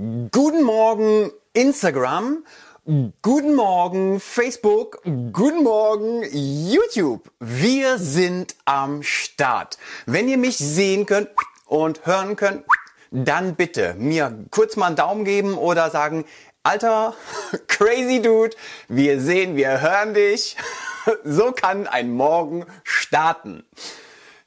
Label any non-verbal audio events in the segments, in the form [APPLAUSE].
Guten Morgen Instagram, guten Morgen Facebook, guten Morgen YouTube. Wir sind am Start. Wenn ihr mich sehen könnt und hören könnt, dann bitte mir kurz mal einen Daumen geben oder sagen, Alter, [LAUGHS] crazy Dude, wir sehen, wir hören dich. [LAUGHS] So kann ein Morgen starten.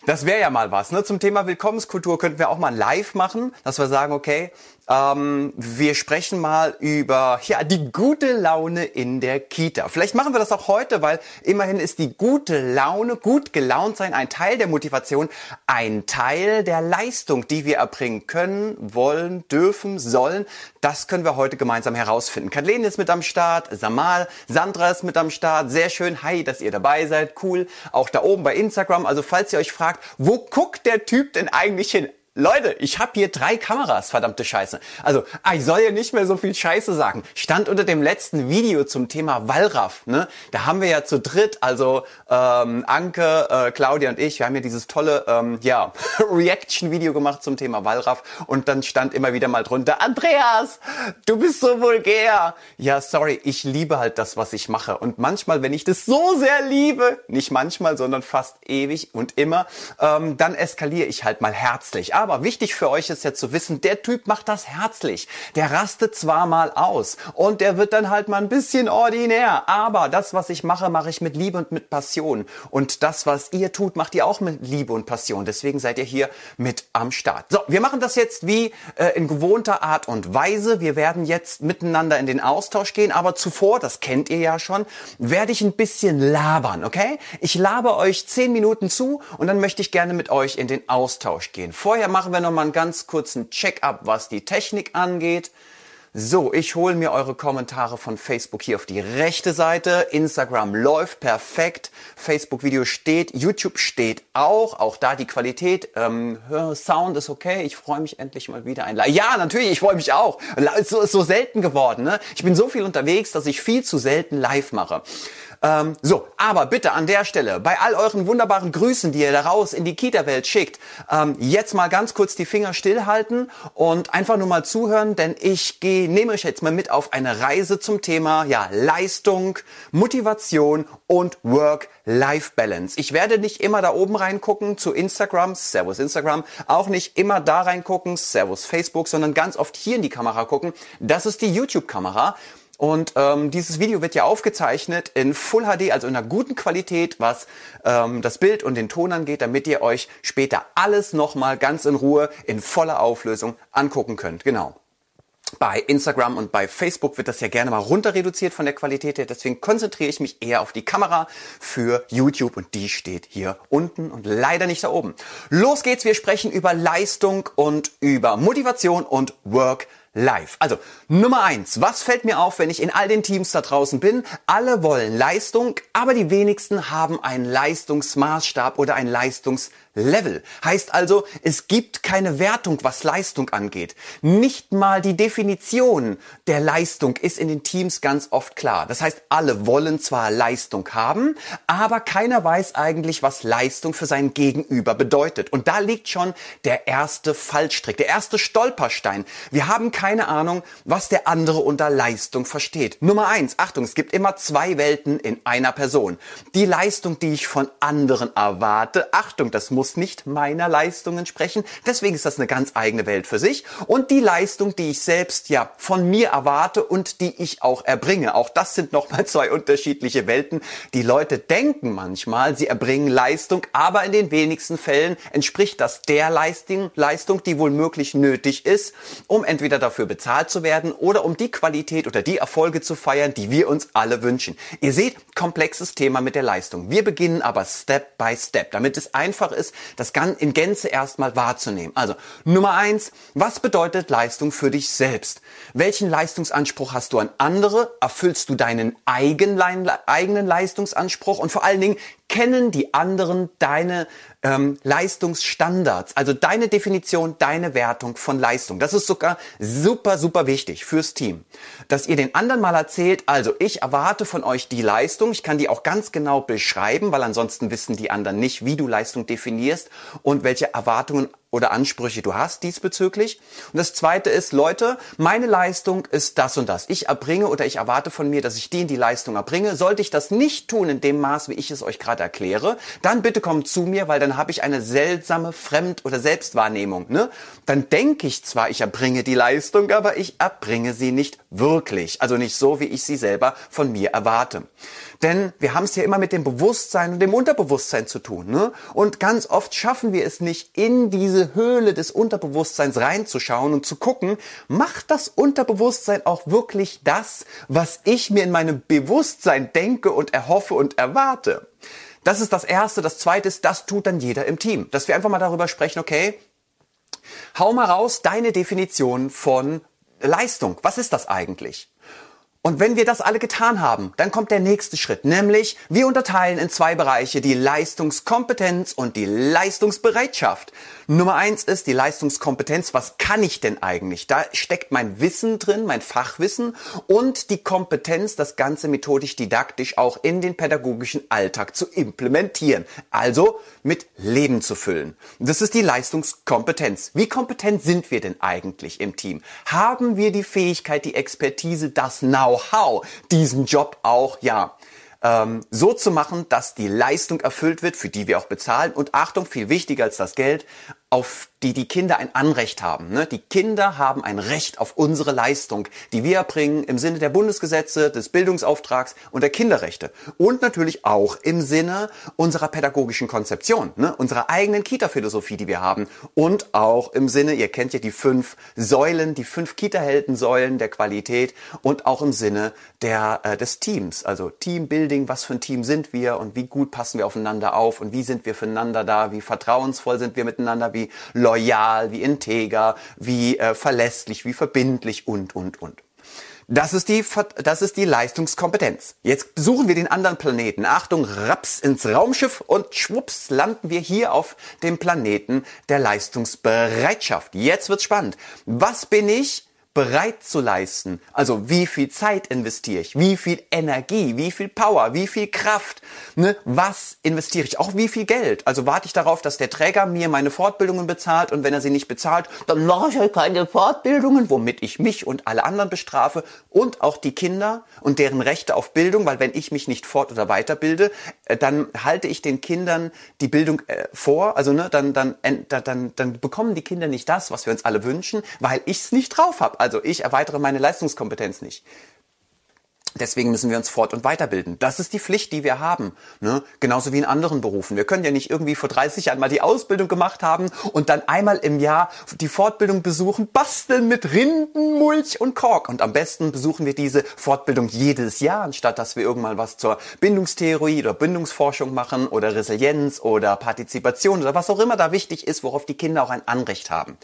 Das wäre ja mal was. Ne? Zum Thema Willkommenskultur könnten wir auch mal live machen, dass wir sagen, okay, ähm, wir sprechen mal über ja, die gute Laune in der Kita. Vielleicht machen wir das auch heute, weil immerhin ist die gute Laune, gut gelaunt sein, ein Teil der Motivation, ein Teil der Leistung, die wir erbringen können, wollen, dürfen, sollen. Das können wir heute gemeinsam herausfinden. Kathleen ist mit am Start, Samal, Sandra ist mit am Start. Sehr schön. Hi, dass ihr dabei seid. Cool. Auch da oben bei Instagram. Also falls ihr euch fragt, wo guckt der Typ denn eigentlich hin? Leute, ich habe hier drei Kameras, verdammte Scheiße. Also, ah, ich soll ja nicht mehr so viel Scheiße sagen. Stand unter dem letzten Video zum Thema Wallraff. Ne? Da haben wir ja zu dritt, also ähm, Anke, äh, Claudia und ich, wir haben ja dieses tolle ähm, ja, [LAUGHS] Reaction-Video gemacht zum Thema Wallraff. Und dann stand immer wieder mal drunter, Andreas, du bist so vulgär. Ja, sorry, ich liebe halt das, was ich mache. Und manchmal, wenn ich das so sehr liebe, nicht manchmal, sondern fast ewig und immer, ähm, dann eskaliere ich halt mal herzlich aber wichtig für euch ist ja zu wissen, der Typ macht das herzlich. Der rastet zwar mal aus und der wird dann halt mal ein bisschen ordinär, aber das, was ich mache, mache ich mit Liebe und mit Passion. Und das, was ihr tut, macht ihr auch mit Liebe und Passion. Deswegen seid ihr hier mit am Start. So, wir machen das jetzt wie äh, in gewohnter Art und Weise. Wir werden jetzt miteinander in den Austausch gehen, aber zuvor, das kennt ihr ja schon, werde ich ein bisschen labern, okay? Ich laber euch zehn Minuten zu und dann möchte ich gerne mit euch in den Austausch gehen. Vorher machen wir noch mal einen ganz kurzen Check-up, was die Technik angeht. So, ich hole mir eure Kommentare von Facebook hier auf die rechte Seite. Instagram läuft perfekt. Facebook-Video steht. YouTube steht auch. Auch da die Qualität. Ähm, Sound ist okay. Ich freue mich endlich mal wieder ein. Ja, natürlich, ich freue mich auch. Es ist so selten geworden. Ne? Ich bin so viel unterwegs, dass ich viel zu selten live mache. Ähm, so, aber bitte an der Stelle, bei all euren wunderbaren Grüßen, die ihr da raus in die Kita-Welt schickt, ähm, jetzt mal ganz kurz die Finger stillhalten und einfach nur mal zuhören, denn ich gehe, nehme euch jetzt mal mit auf eine Reise zum Thema ja, Leistung, Motivation und Work-Life-Balance. Ich werde nicht immer da oben reingucken zu Instagram, Servus Instagram, auch nicht immer da reingucken, Servus Facebook, sondern ganz oft hier in die Kamera gucken. Das ist die YouTube-Kamera. Und ähm, dieses Video wird ja aufgezeichnet in Full HD, also in einer guten Qualität, was ähm, das Bild und den Ton angeht, damit ihr euch später alles nochmal ganz in Ruhe in voller Auflösung angucken könnt. Genau. Bei Instagram und bei Facebook wird das ja gerne mal runter reduziert von der Qualität her. Deswegen konzentriere ich mich eher auf die Kamera für YouTube und die steht hier unten und leider nicht da oben. Los geht's, wir sprechen über Leistung und über Motivation und Work live. Also Nummer eins, was fällt mir auf, wenn ich in all den Teams da draußen bin? Alle wollen Leistung, aber die wenigsten haben einen Leistungsmaßstab oder ein Leistungslevel. Heißt also, es gibt keine Wertung, was Leistung angeht. Nicht mal die Definition der Leistung ist in den Teams ganz oft klar. Das heißt, alle wollen zwar Leistung haben, aber keiner weiß eigentlich, was Leistung für sein Gegenüber bedeutet. Und da liegt schon der erste Fallstrick, der erste Stolperstein. Wir haben keine Ahnung, was der andere unter Leistung versteht. Nummer eins, Achtung, es gibt immer zwei Welten in einer Person. Die Leistung, die ich von anderen erwarte. Achtung, das muss nicht meiner Leistung entsprechen. Deswegen ist das eine ganz eigene Welt für sich. Und die Leistung, die ich selbst ja von mir erwarte und die ich auch erbringe. Auch das sind nochmal zwei unterschiedliche Welten. Die Leute denken manchmal, sie erbringen Leistung, aber in den wenigsten Fällen entspricht das der Leistung, die wohl möglich nötig ist, um entweder dafür bezahlt zu werden oder um die Qualität oder die Erfolge zu feiern, die wir uns alle wünschen. Ihr seht, komplexes Thema mit der Leistung. Wir beginnen aber Step by Step, damit es einfach ist, das in Gänze erstmal wahrzunehmen. Also Nummer eins, was bedeutet Leistung für dich selbst? Welchen Leistungsanspruch hast du an andere? Erfüllst du deinen eigenen Leistungsanspruch? Und vor allen Dingen, kennen die anderen deine ähm, Leistungsstandards, also deine Definition, deine Wertung von Leistung. Das ist sogar super, super wichtig fürs Team. Dass ihr den anderen mal erzählt, also ich erwarte von euch die Leistung, ich kann die auch ganz genau beschreiben, weil ansonsten wissen die anderen nicht, wie du Leistung definierst und welche Erwartungen oder Ansprüche du hast diesbezüglich. Und das zweite ist, Leute, meine Leistung ist das und das. Ich erbringe oder ich erwarte von mir, dass ich die in die Leistung erbringe. Sollte ich das nicht tun in dem Maß, wie ich es euch gerade erkläre, dann bitte kommt zu mir, weil dann habe ich eine seltsame Fremd- oder Selbstwahrnehmung. Ne? Dann denke ich zwar, ich erbringe die Leistung, aber ich erbringe sie nicht wirklich. Also nicht so, wie ich sie selber von mir erwarte. Denn wir haben es ja immer mit dem Bewusstsein und dem Unterbewusstsein zu tun. Ne? Und ganz oft schaffen wir es nicht, in diese Höhle des Unterbewusstseins reinzuschauen und zu gucken, macht das Unterbewusstsein auch wirklich das, was ich mir in meinem Bewusstsein denke und erhoffe und erwarte? Das ist das Erste. Das Zweite ist, das tut dann jeder im Team. Dass wir einfach mal darüber sprechen, okay, hau mal raus deine Definition von Leistung. Was ist das eigentlich? Und wenn wir das alle getan haben, dann kommt der nächste Schritt, nämlich wir unterteilen in zwei Bereiche die Leistungskompetenz und die Leistungsbereitschaft. Nummer eins ist die Leistungskompetenz. Was kann ich denn eigentlich? Da steckt mein Wissen drin, mein Fachwissen und die Kompetenz, das Ganze methodisch didaktisch auch in den pädagogischen Alltag zu implementieren. Also mit Leben zu füllen. Das ist die Leistungskompetenz. Wie kompetent sind wir denn eigentlich im Team? Haben wir die Fähigkeit, die Expertise, das Know-how, diesen Job auch, ja, ähm, so zu machen, dass die Leistung erfüllt wird, für die wir auch bezahlen. Und Achtung, viel wichtiger als das Geld, auf die die Kinder ein Anrecht haben. Ne? Die Kinder haben ein Recht auf unsere Leistung, die wir erbringen im Sinne der Bundesgesetze, des Bildungsauftrags und der Kinderrechte. Und natürlich auch im Sinne unserer pädagogischen Konzeption, ne? unserer eigenen Kita-Philosophie, die wir haben. Und auch im Sinne, ihr kennt ja die fünf Säulen, die fünf Kita-Heldensäulen der Qualität und auch im Sinne der, äh, des Teams. Also Teambuilding, was für ein Team sind wir und wie gut passen wir aufeinander auf und wie sind wir füreinander da, wie vertrauensvoll sind wir miteinander, wie wie loyal, wie integer, wie äh, verlässlich, wie verbindlich und, und, und. Das ist, die, das ist die Leistungskompetenz. Jetzt besuchen wir den anderen Planeten. Achtung, raps ins Raumschiff und schwupps landen wir hier auf dem Planeten der Leistungsbereitschaft. Jetzt wird's spannend. Was bin ich? Bereit zu leisten. Also wie viel Zeit investiere ich, wie viel Energie, wie viel Power, wie viel Kraft, ne? was investiere ich, auch wie viel Geld. Also warte ich darauf, dass der Träger mir meine Fortbildungen bezahlt und wenn er sie nicht bezahlt, dann mache ich halt keine Fortbildungen, womit ich mich und alle anderen bestrafe und auch die Kinder und deren Rechte auf Bildung, weil wenn ich mich nicht fort- oder weiterbilde, äh, dann halte ich den Kindern die Bildung äh, vor, also ne, dann, dann, dann, dann, dann bekommen die Kinder nicht das, was wir uns alle wünschen, weil ich es nicht drauf habe. Also ich erweitere meine Leistungskompetenz nicht. Deswegen müssen wir uns fort- und weiterbilden. Das ist die Pflicht, die wir haben. Ne? Genauso wie in anderen Berufen. Wir können ja nicht irgendwie vor 30 Jahren mal die Ausbildung gemacht haben und dann einmal im Jahr die Fortbildung besuchen, basteln mit Rinden, Mulch und Kork. Und am besten besuchen wir diese Fortbildung jedes Jahr, anstatt dass wir irgendwann was zur Bindungstheorie oder Bindungsforschung machen oder Resilienz oder Partizipation oder was auch immer da wichtig ist, worauf die Kinder auch ein Anrecht haben.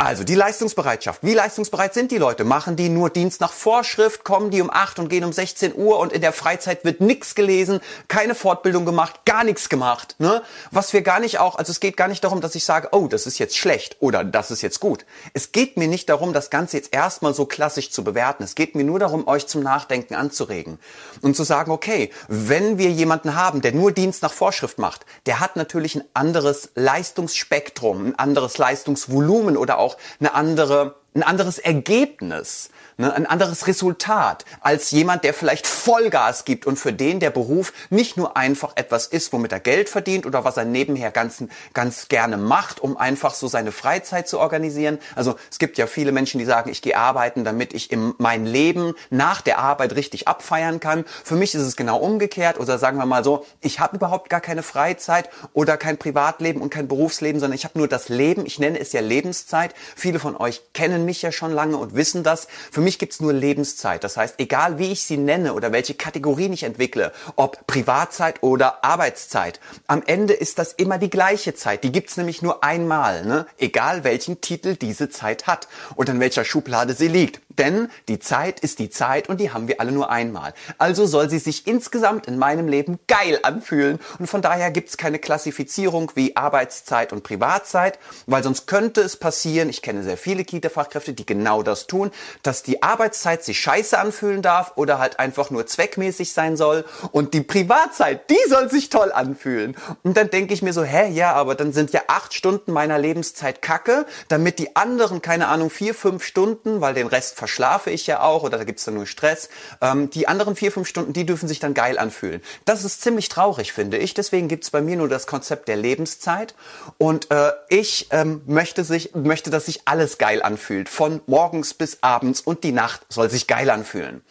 Also die Leistungsbereitschaft. Wie leistungsbereit sind die Leute? Machen die nur Dienst nach Vorschrift? Kommen die um 8 und gehen um 16 Uhr und in der Freizeit wird nichts gelesen, keine Fortbildung gemacht, gar nichts gemacht? Ne? Was wir gar nicht auch, also es geht gar nicht darum, dass ich sage, oh, das ist jetzt schlecht oder das ist jetzt gut. Es geht mir nicht darum, das Ganze jetzt erstmal so klassisch zu bewerten. Es geht mir nur darum, euch zum Nachdenken anzuregen und zu sagen, okay, wenn wir jemanden haben, der nur Dienst nach Vorschrift macht, der hat natürlich ein anderes Leistungsspektrum, ein anderes Leistungsvolumen oder auch auch eine andere, ein anderes Ergebnis ne, ein anderes Resultat als jemand, der vielleicht Vollgas gibt und für den der Beruf nicht nur einfach etwas ist, womit er Geld verdient oder was er nebenher ganz, ganz gerne macht, um einfach so seine Freizeit zu organisieren. Also es gibt ja viele Menschen, die sagen, ich gehe arbeiten, damit ich in mein Leben nach der Arbeit richtig abfeiern kann. Für mich ist es genau umgekehrt oder sagen wir mal so, ich habe überhaupt gar keine Freizeit oder kein Privatleben und kein Berufsleben, sondern ich habe nur das Leben. Ich nenne es ja Lebenszeit. Viele von euch kennen mich ja schon lange und wissen das. Für mich mich gibt's nur Lebenszeit. Das heißt, egal wie ich sie nenne oder welche Kategorien ich entwickle, ob Privatzeit oder Arbeitszeit, am Ende ist das immer die gleiche Zeit. Die gibt's nämlich nur einmal, ne? egal welchen Titel diese Zeit hat und in welcher Schublade sie liegt. Denn die Zeit ist die Zeit und die haben wir alle nur einmal. Also soll sie sich insgesamt in meinem Leben geil anfühlen. Und von daher gibt es keine Klassifizierung wie Arbeitszeit und Privatzeit, weil sonst könnte es passieren, ich kenne sehr viele Kita-Fachkräfte, die genau das tun, dass die Arbeitszeit sich scheiße anfühlen darf oder halt einfach nur zweckmäßig sein soll und die Privatzeit, die soll sich toll anfühlen. Und dann denke ich mir so, hä, ja, aber dann sind ja acht Stunden meiner Lebenszeit Kacke, damit die anderen, keine Ahnung, vier, fünf Stunden, weil den Rest verschlafe ich ja auch oder da gibt's dann nur Stress, ähm, die anderen vier, fünf Stunden, die dürfen sich dann geil anfühlen. Das ist ziemlich traurig, finde ich. Deswegen gibt's bei mir nur das Konzept der Lebenszeit und äh, ich ähm, möchte, sich, möchte, dass sich alles geil anfühlt. Von morgens bis abends und die Nacht soll sich geil anfühlen.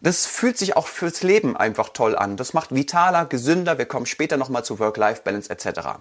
Das fühlt sich auch fürs Leben einfach toll an. Das macht vitaler, gesünder. Wir kommen später nochmal zu Work-Life-Balance etc.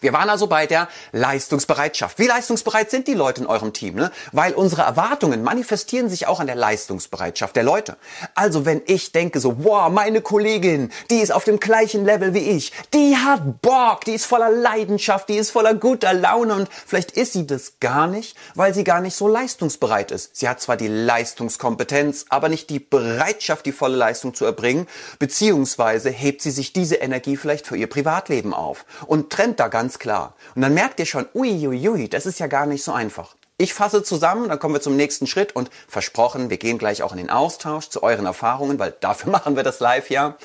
Wir waren also bei der Leistungsbereitschaft. Wie leistungsbereit sind die Leute in eurem Team? Ne? Weil unsere Erwartungen manifestieren sich auch an der Leistungsbereitschaft der Leute. Also wenn ich denke so, wow, meine Kollegin, die ist auf dem gleichen Level wie ich, die hat Bock, die ist voller Leidenschaft, die ist voller guter Laune und vielleicht ist sie das gar nicht, weil sie gar nicht so leistungsbereit ist. Sie hat zwar die Leistungskompetenz, aber nicht die Bereitschaft, die volle Leistung zu erbringen, beziehungsweise hebt sie sich diese Energie vielleicht für ihr Privatleben auf und trennt da ganz ganz klar. Und dann merkt ihr schon, uiuiui, das ist ja gar nicht so einfach. Ich fasse zusammen, dann kommen wir zum nächsten Schritt und versprochen, wir gehen gleich auch in den Austausch zu euren Erfahrungen, weil dafür [LAUGHS] machen wir das live ja.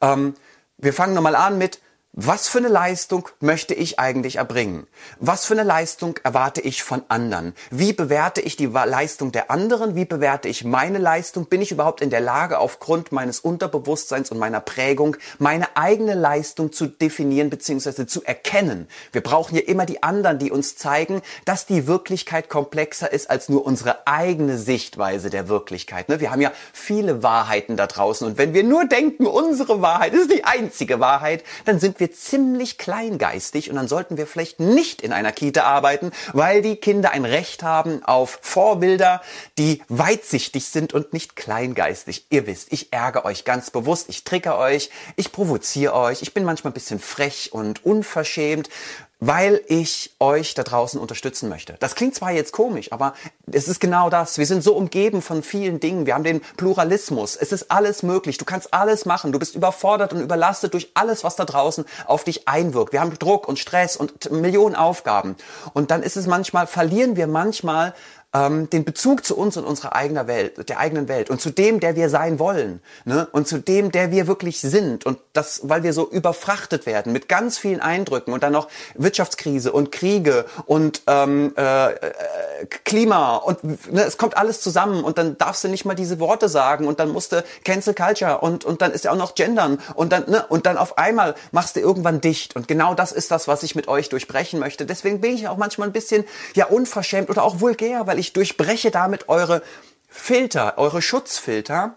Ähm, wir fangen nochmal an mit, was für eine Leistung möchte ich eigentlich erbringen? Was für eine Leistung erwarte ich von anderen? Wie bewerte ich die Leistung der anderen? Wie bewerte ich meine Leistung? Bin ich überhaupt in der Lage, aufgrund meines Unterbewusstseins und meiner Prägung meine eigene Leistung zu definieren bzw. zu erkennen? Wir brauchen hier immer die anderen, die uns zeigen, dass die Wirklichkeit komplexer ist als nur unsere eigene Sichtweise der Wirklichkeit. Ne? Wir haben ja viele Wahrheiten da draußen und wenn wir nur denken, unsere Wahrheit ist die einzige Wahrheit, dann sind wir wir ziemlich kleingeistig und dann sollten wir vielleicht nicht in einer Kita arbeiten, weil die Kinder ein Recht haben auf Vorbilder, die weitsichtig sind und nicht kleingeistig. Ihr wisst, ich ärgere euch ganz bewusst, ich trigger euch, ich provoziere euch, ich bin manchmal ein bisschen frech und unverschämt weil ich euch da draußen unterstützen möchte. Das klingt zwar jetzt komisch, aber es ist genau das. Wir sind so umgeben von vielen Dingen. Wir haben den Pluralismus. Es ist alles möglich. Du kannst alles machen. Du bist überfordert und überlastet durch alles, was da draußen auf dich einwirkt. Wir haben Druck und Stress und Millionen Aufgaben. Und dann ist es manchmal, verlieren wir manchmal ähm, den Bezug zu uns und unserer eigenen Welt, der eigenen Welt und zu dem, der wir sein wollen, ne? und zu dem, der wir wirklich sind. Und das, weil wir so überfrachtet werden mit ganz vielen Eindrücken und dann noch Wirtschaftskrise und Kriege und ähm, äh, äh, Klima und ne, es kommt alles zusammen und dann darfst du nicht mal diese Worte sagen und dann musst du Cancel Culture und und dann ist ja auch noch Gendern und dann ne, und dann auf einmal machst du irgendwann dicht und genau das ist das, was ich mit euch durchbrechen möchte. Deswegen bin ich auch manchmal ein bisschen ja unverschämt oder auch vulgär, weil ich durchbreche damit eure Filter, eure Schutzfilter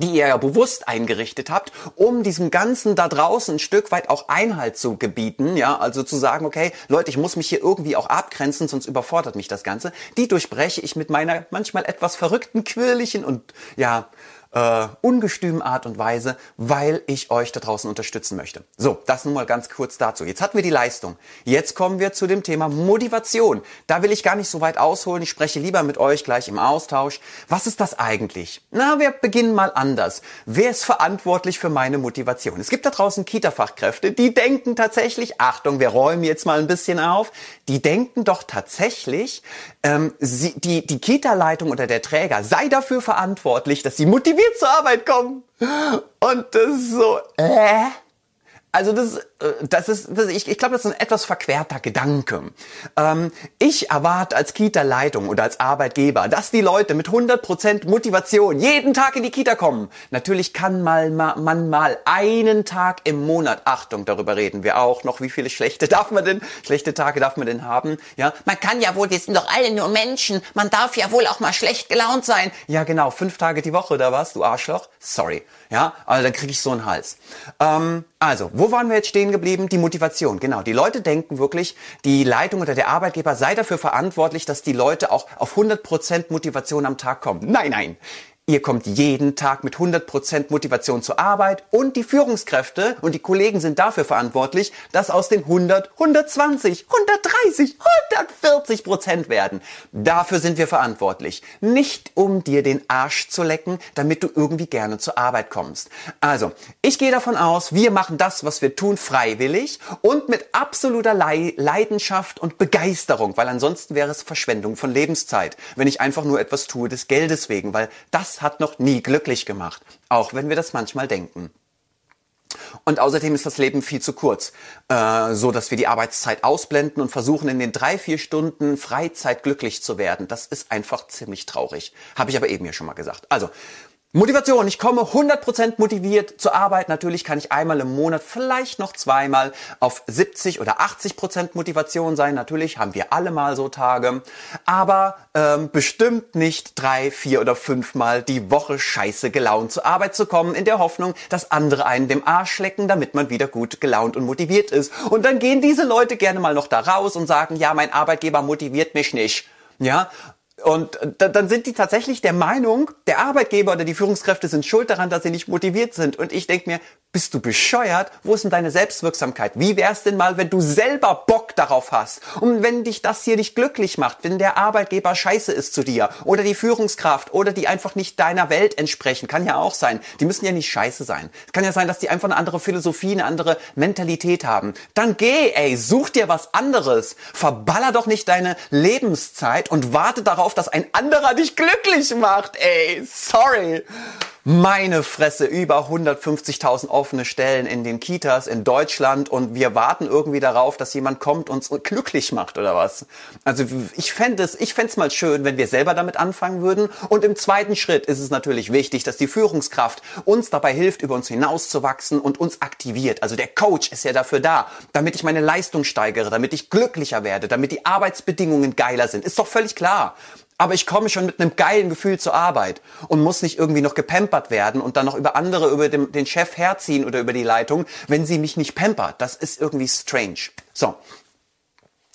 die ihr ja bewusst eingerichtet habt, um diesem Ganzen da draußen ein Stück weit auch Einhalt zu gebieten, ja, also zu sagen, okay, Leute, ich muss mich hier irgendwie auch abgrenzen, sonst überfordert mich das Ganze. Die durchbreche ich mit meiner manchmal etwas verrückten, quirligen und ja, äh, ungestümen Art und Weise, weil ich euch da draußen unterstützen möchte. So, das nun mal ganz kurz dazu. Jetzt hatten wir die Leistung. Jetzt kommen wir zu dem Thema Motivation. Da will ich gar nicht so weit ausholen. Ich spreche lieber mit euch gleich im Austausch. Was ist das eigentlich? Na, wir beginnen mal anders. Wer ist verantwortlich für meine Motivation? Es gibt da draußen Kita-Fachkräfte, die denken tatsächlich, Achtung, wir räumen jetzt mal ein bisschen auf, die denken doch tatsächlich, ähm, sie, die, die Kita-Leitung oder der Träger sei dafür verantwortlich, dass sie motiviert zur Arbeit kommen. Und das ist so, äh? Also das, äh, das ist, das, ich, ich glaube, das ist ein etwas verquerter Gedanke. Ähm, ich erwarte als Kita-Leitung oder als Arbeitgeber, dass die Leute mit 100% Motivation jeden Tag in die Kita kommen. Natürlich kann mal, man mal einen Tag im Monat, Achtung, darüber reden wir auch noch, wie viele schlechte darf man denn, schlechte Tage darf man denn haben? Ja, man kann ja wohl, wir sind doch alle nur Menschen, man darf ja wohl auch mal schlecht gelaunt sein. Ja, genau, fünf Tage die Woche oder was, du Arschloch? Sorry. Ja, also dann kriege ich so einen Hals. Ähm, also, wo waren wir jetzt stehen geblieben? Die Motivation. Genau, die Leute denken wirklich, die Leitung oder der Arbeitgeber sei dafür verantwortlich, dass die Leute auch auf 100% Motivation am Tag kommen. Nein, nein. Ihr kommt jeden Tag mit 100% Motivation zur Arbeit und die Führungskräfte und die Kollegen sind dafür verantwortlich, dass aus den 100 120, 130, 140 Prozent werden. Dafür sind wir verantwortlich. Nicht um dir den Arsch zu lecken, damit du irgendwie gerne zur Arbeit kommst. Also, ich gehe davon aus, wir machen das, was wir tun, freiwillig und mit absoluter Leidenschaft und Begeisterung, weil ansonsten wäre es Verschwendung von Lebenszeit, wenn ich einfach nur etwas tue des Geldes wegen, weil das hat noch nie glücklich gemacht, auch wenn wir das manchmal denken. Und außerdem ist das Leben viel zu kurz, äh, so dass wir die Arbeitszeit ausblenden und versuchen in den drei, vier Stunden Freizeit glücklich zu werden. Das ist einfach ziemlich traurig. Habe ich aber eben ja schon mal gesagt. Also Motivation. Ich komme 100% motiviert zur Arbeit. Natürlich kann ich einmal im Monat, vielleicht noch zweimal auf 70 oder 80% Motivation sein. Natürlich haben wir alle mal so Tage. Aber ähm, bestimmt nicht drei, vier oder fünfmal die Woche scheiße gelaunt zur Arbeit zu kommen, in der Hoffnung, dass andere einen dem Arsch lecken, damit man wieder gut gelaunt und motiviert ist. Und dann gehen diese Leute gerne mal noch da raus und sagen, ja, mein Arbeitgeber motiviert mich nicht. Ja, und dann sind die tatsächlich der Meinung, der Arbeitgeber oder die Führungskräfte sind schuld daran, dass sie nicht motiviert sind. Und ich denke mir, bist du bescheuert? Wo ist denn deine Selbstwirksamkeit? Wie wär's denn mal, wenn du selber Bock darauf hast? Und wenn dich das hier nicht glücklich macht, wenn der Arbeitgeber scheiße ist zu dir oder die Führungskraft oder die einfach nicht deiner Welt entsprechen, kann ja auch sein. Die müssen ja nicht scheiße sein. Es kann ja sein, dass die einfach eine andere Philosophie, eine andere Mentalität haben. Dann geh, ey, such dir was anderes. Verballer doch nicht deine Lebenszeit und warte darauf, dass ein anderer dich glücklich macht, ey. Sorry. Meine Fresse, über 150.000 offene Stellen in den Kitas in Deutschland und wir warten irgendwie darauf, dass jemand kommt und uns glücklich macht oder was. Also ich fände es, ich fände es mal schön, wenn wir selber damit anfangen würden. Und im zweiten Schritt ist es natürlich wichtig, dass die Führungskraft uns dabei hilft, über uns hinauszuwachsen und uns aktiviert. Also der Coach ist ja dafür da, damit ich meine Leistung steigere, damit ich glücklicher werde, damit die Arbeitsbedingungen geiler sind. Ist doch völlig klar aber ich komme schon mit einem geilen Gefühl zur Arbeit und muss nicht irgendwie noch gepampert werden und dann noch über andere, über den, den Chef herziehen oder über die Leitung, wenn sie mich nicht pampert. Das ist irgendwie strange. So.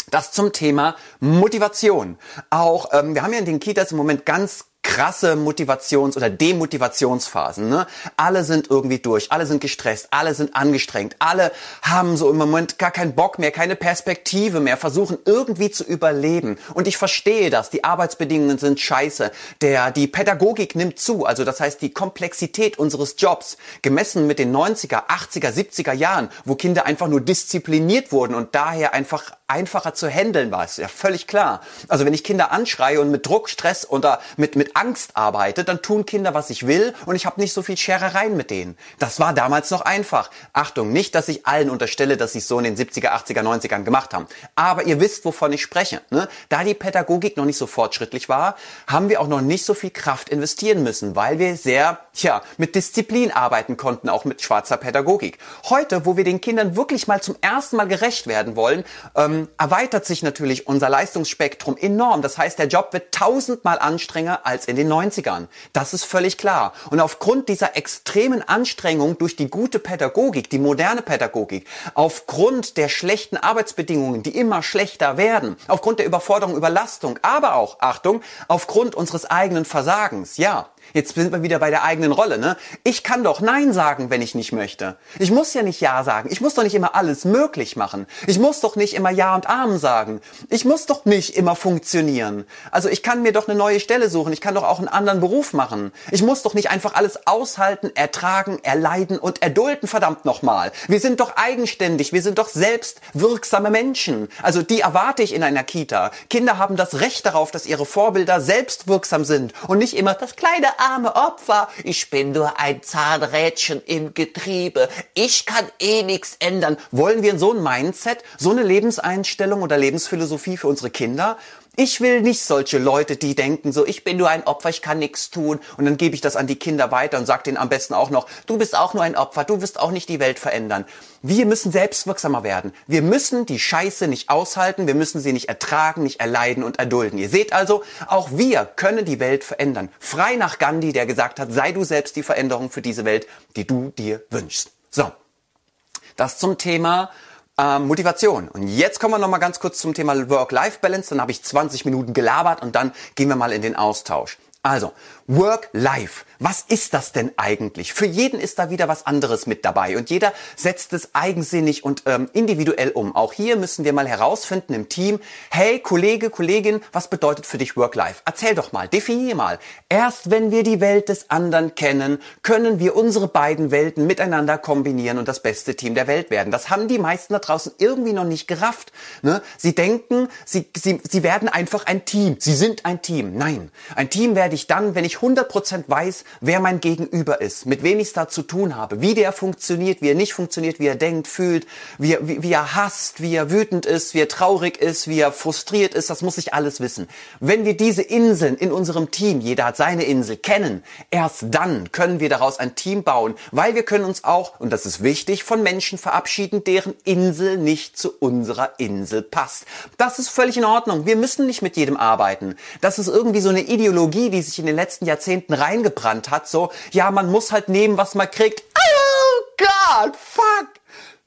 Das zum Thema Motivation. Auch ähm, wir haben ja in den Kitas im Moment ganz krasse Motivations- oder Demotivationsphasen. Ne? Alle sind irgendwie durch, alle sind gestresst, alle sind angestrengt, alle haben so im Moment gar keinen Bock mehr, keine Perspektive mehr, versuchen irgendwie zu überleben. Und ich verstehe das, die Arbeitsbedingungen sind scheiße, der, die Pädagogik nimmt zu, also das heißt die Komplexität unseres Jobs, gemessen mit den 90er, 80er, 70er Jahren, wo Kinder einfach nur diszipliniert wurden und daher einfach einfacher zu handeln war. Ist ja völlig klar. Also wenn ich Kinder anschreie und mit Druck, Stress oder mit, mit Angst arbeite, dann tun Kinder, was ich will und ich habe nicht so viel Scherereien mit denen. Das war damals noch einfach. Achtung, nicht, dass ich allen unterstelle, dass sie es so in den 70er, 80er, 90ern gemacht haben. Aber ihr wisst, wovon ich spreche. Ne? Da die Pädagogik noch nicht so fortschrittlich war, haben wir auch noch nicht so viel Kraft investieren müssen, weil wir sehr, tja, mit Disziplin arbeiten konnten, auch mit schwarzer Pädagogik. Heute, wo wir den Kindern wirklich mal zum ersten Mal gerecht werden wollen, ähm, erweitert sich natürlich unser Leistungsspektrum enorm. Das heißt, der Job wird tausendmal anstrenger als in den 90ern. Das ist völlig klar. Und aufgrund dieser extremen Anstrengung durch die gute Pädagogik, die moderne Pädagogik, aufgrund der schlechten Arbeitsbedingungen, die immer schlechter werden, aufgrund der Überforderung, Überlastung, aber auch, Achtung, aufgrund unseres eigenen Versagens, ja, Jetzt sind wir wieder bei der eigenen Rolle, ne? Ich kann doch Nein sagen, wenn ich nicht möchte. Ich muss ja nicht Ja sagen. Ich muss doch nicht immer alles möglich machen. Ich muss doch nicht immer Ja und Amen sagen. Ich muss doch nicht immer funktionieren. Also ich kann mir doch eine neue Stelle suchen. Ich kann doch auch einen anderen Beruf machen. Ich muss doch nicht einfach alles aushalten, ertragen, erleiden und erdulden, verdammt nochmal. Wir sind doch eigenständig. Wir sind doch selbst wirksame Menschen. Also die erwarte ich in einer Kita. Kinder haben das Recht darauf, dass ihre Vorbilder selbst wirksam sind und nicht immer das kleine arme Opfer. Ich bin nur ein Zahnrädchen im Getriebe. Ich kann eh nichts ändern. Wollen wir so ein Mindset, so eine Lebenseinstellung oder Lebensphilosophie für unsere Kinder? Ich will nicht solche Leute, die denken so, ich bin nur ein Opfer, ich kann nichts tun und dann gebe ich das an die Kinder weiter und sage denen am besten auch noch, du bist auch nur ein Opfer, du wirst auch nicht die Welt verändern. Wir müssen selbstwirksamer werden. Wir müssen die Scheiße nicht aushalten, wir müssen sie nicht ertragen, nicht erleiden und erdulden. Ihr seht also, auch wir können die Welt verändern. Frei nach Gandhi, der gesagt hat, sei du selbst die Veränderung für diese Welt, die du dir wünschst. So. Das zum Thema ähm, Motivation. Und jetzt kommen wir noch mal ganz kurz zum Thema Work-Life-Balance. Dann habe ich 20 Minuten gelabert und dann gehen wir mal in den Austausch. Also, Work-Life. Was ist das denn eigentlich? Für jeden ist da wieder was anderes mit dabei und jeder setzt es eigensinnig und ähm, individuell um. Auch hier müssen wir mal herausfinden im Team, hey Kollege, Kollegin, was bedeutet für dich Work-Life? Erzähl doch mal, definier mal. Erst wenn wir die Welt des anderen kennen, können wir unsere beiden Welten miteinander kombinieren und das beste Team der Welt werden. Das haben die meisten da draußen irgendwie noch nicht gerafft. Ne? Sie denken, sie, sie, sie werden einfach ein Team. Sie sind ein Team. Nein, ein Team werde ich dann, wenn ich 100% weiß, wer mein Gegenüber ist, mit wem ich es da zu tun habe, wie der funktioniert, wie er nicht funktioniert, wie er denkt, fühlt, wie er, wie, wie er hasst, wie er wütend ist, wie er traurig ist, wie er frustriert ist, das muss ich alles wissen. Wenn wir diese Inseln in unserem Team, jeder hat seine Insel, kennen, erst dann können wir daraus ein Team bauen, weil wir können uns auch, und das ist wichtig, von Menschen verabschieden, deren Insel nicht zu unserer Insel passt. Das ist völlig in Ordnung. Wir müssen nicht mit jedem arbeiten. Das ist irgendwie so eine Ideologie, die sich in den letzten Jahrzehnten reingebrannt hat, so, ja, man muss halt nehmen, was man kriegt. Oh Gott, fuck!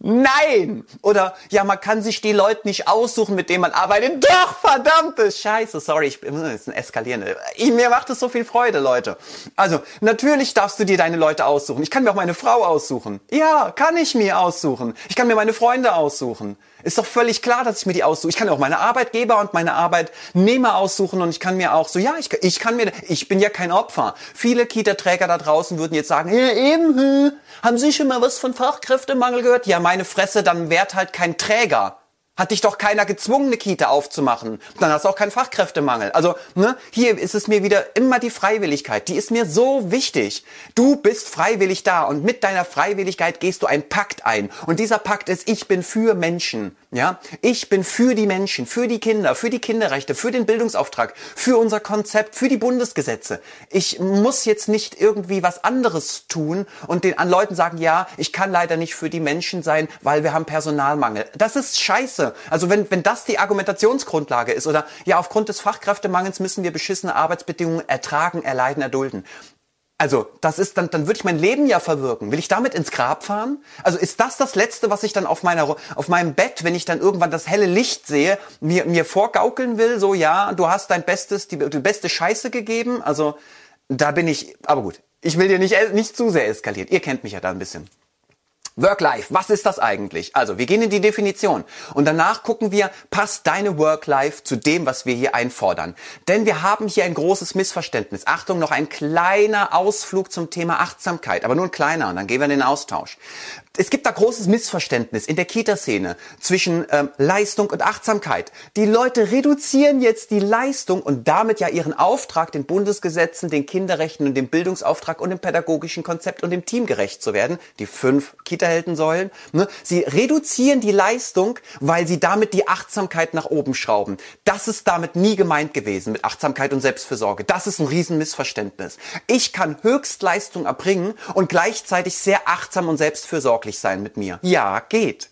Nein! Oder ja, man kann sich die Leute nicht aussuchen, mit denen man arbeitet. Doch, verdammte Scheiße. Sorry, ich bin ist ein eskalierende. Mir macht es so viel Freude, Leute. Also, natürlich darfst du dir deine Leute aussuchen. Ich kann mir auch meine Frau aussuchen. Ja, kann ich mir aussuchen. Ich kann mir meine Freunde aussuchen. Ist doch völlig klar, dass ich mir die aussuche. Ich kann auch meine Arbeitgeber und meine Arbeitnehmer aussuchen und ich kann mir auch so, ja, ich, ich kann mir, ich bin ja kein Opfer. Viele Kita-Träger da draußen würden jetzt sagen, ja eben, hm, haben Sie schon mal was von Fachkräftemangel gehört? Ja, meine Fresse, dann wärt halt kein Träger. Hat dich doch keiner gezwungen, eine Kita aufzumachen. Dann hast du auch keinen Fachkräftemangel. Also, ne, hier ist es mir wieder immer die Freiwilligkeit. Die ist mir so wichtig. Du bist freiwillig da und mit deiner Freiwilligkeit gehst du einen Pakt ein. Und dieser Pakt ist, ich bin für Menschen. Ja, ich bin für die Menschen, für die Kinder, für die Kinderrechte, für den Bildungsauftrag, für unser Konzept, für die Bundesgesetze. Ich muss jetzt nicht irgendwie was anderes tun und den an Leuten sagen, ja, ich kann leider nicht für die Menschen sein, weil wir haben Personalmangel. Das ist scheiße. Also wenn, wenn das die Argumentationsgrundlage ist oder ja, aufgrund des Fachkräftemangels müssen wir beschissene Arbeitsbedingungen ertragen, erleiden, erdulden. Also, das ist dann, dann würde ich mein Leben ja verwirken. Will ich damit ins Grab fahren? Also ist das das Letzte, was ich dann auf meiner, auf meinem Bett, wenn ich dann irgendwann das helle Licht sehe, mir, mir vorgaukeln will? So, ja, du hast dein Bestes, die, die beste Scheiße gegeben. Also, da bin ich, aber gut. Ich will dir nicht, nicht zu sehr eskalieren. Ihr kennt mich ja da ein bisschen. Work-Life, was ist das eigentlich? Also, wir gehen in die Definition und danach gucken wir, passt deine Work-Life zu dem, was wir hier einfordern? Denn wir haben hier ein großes Missverständnis. Achtung, noch ein kleiner Ausflug zum Thema Achtsamkeit, aber nur ein kleiner und dann gehen wir in den Austausch es gibt da großes Missverständnis in der Kita-Szene zwischen ähm, Leistung und Achtsamkeit. Die Leute reduzieren jetzt die Leistung und damit ja ihren Auftrag, den Bundesgesetzen, den Kinderrechten und dem Bildungsauftrag und dem pädagogischen Konzept und dem Team gerecht zu werden. Die fünf Kita-Heldensäulen. Ne? Sie reduzieren die Leistung, weil sie damit die Achtsamkeit nach oben schrauben. Das ist damit nie gemeint gewesen mit Achtsamkeit und Selbstfürsorge. Das ist ein Riesenmissverständnis. Ich kann Höchstleistung erbringen und gleichzeitig sehr achtsam und selbstfürsorglich fürsorglich sein mit mir. Ja, geht.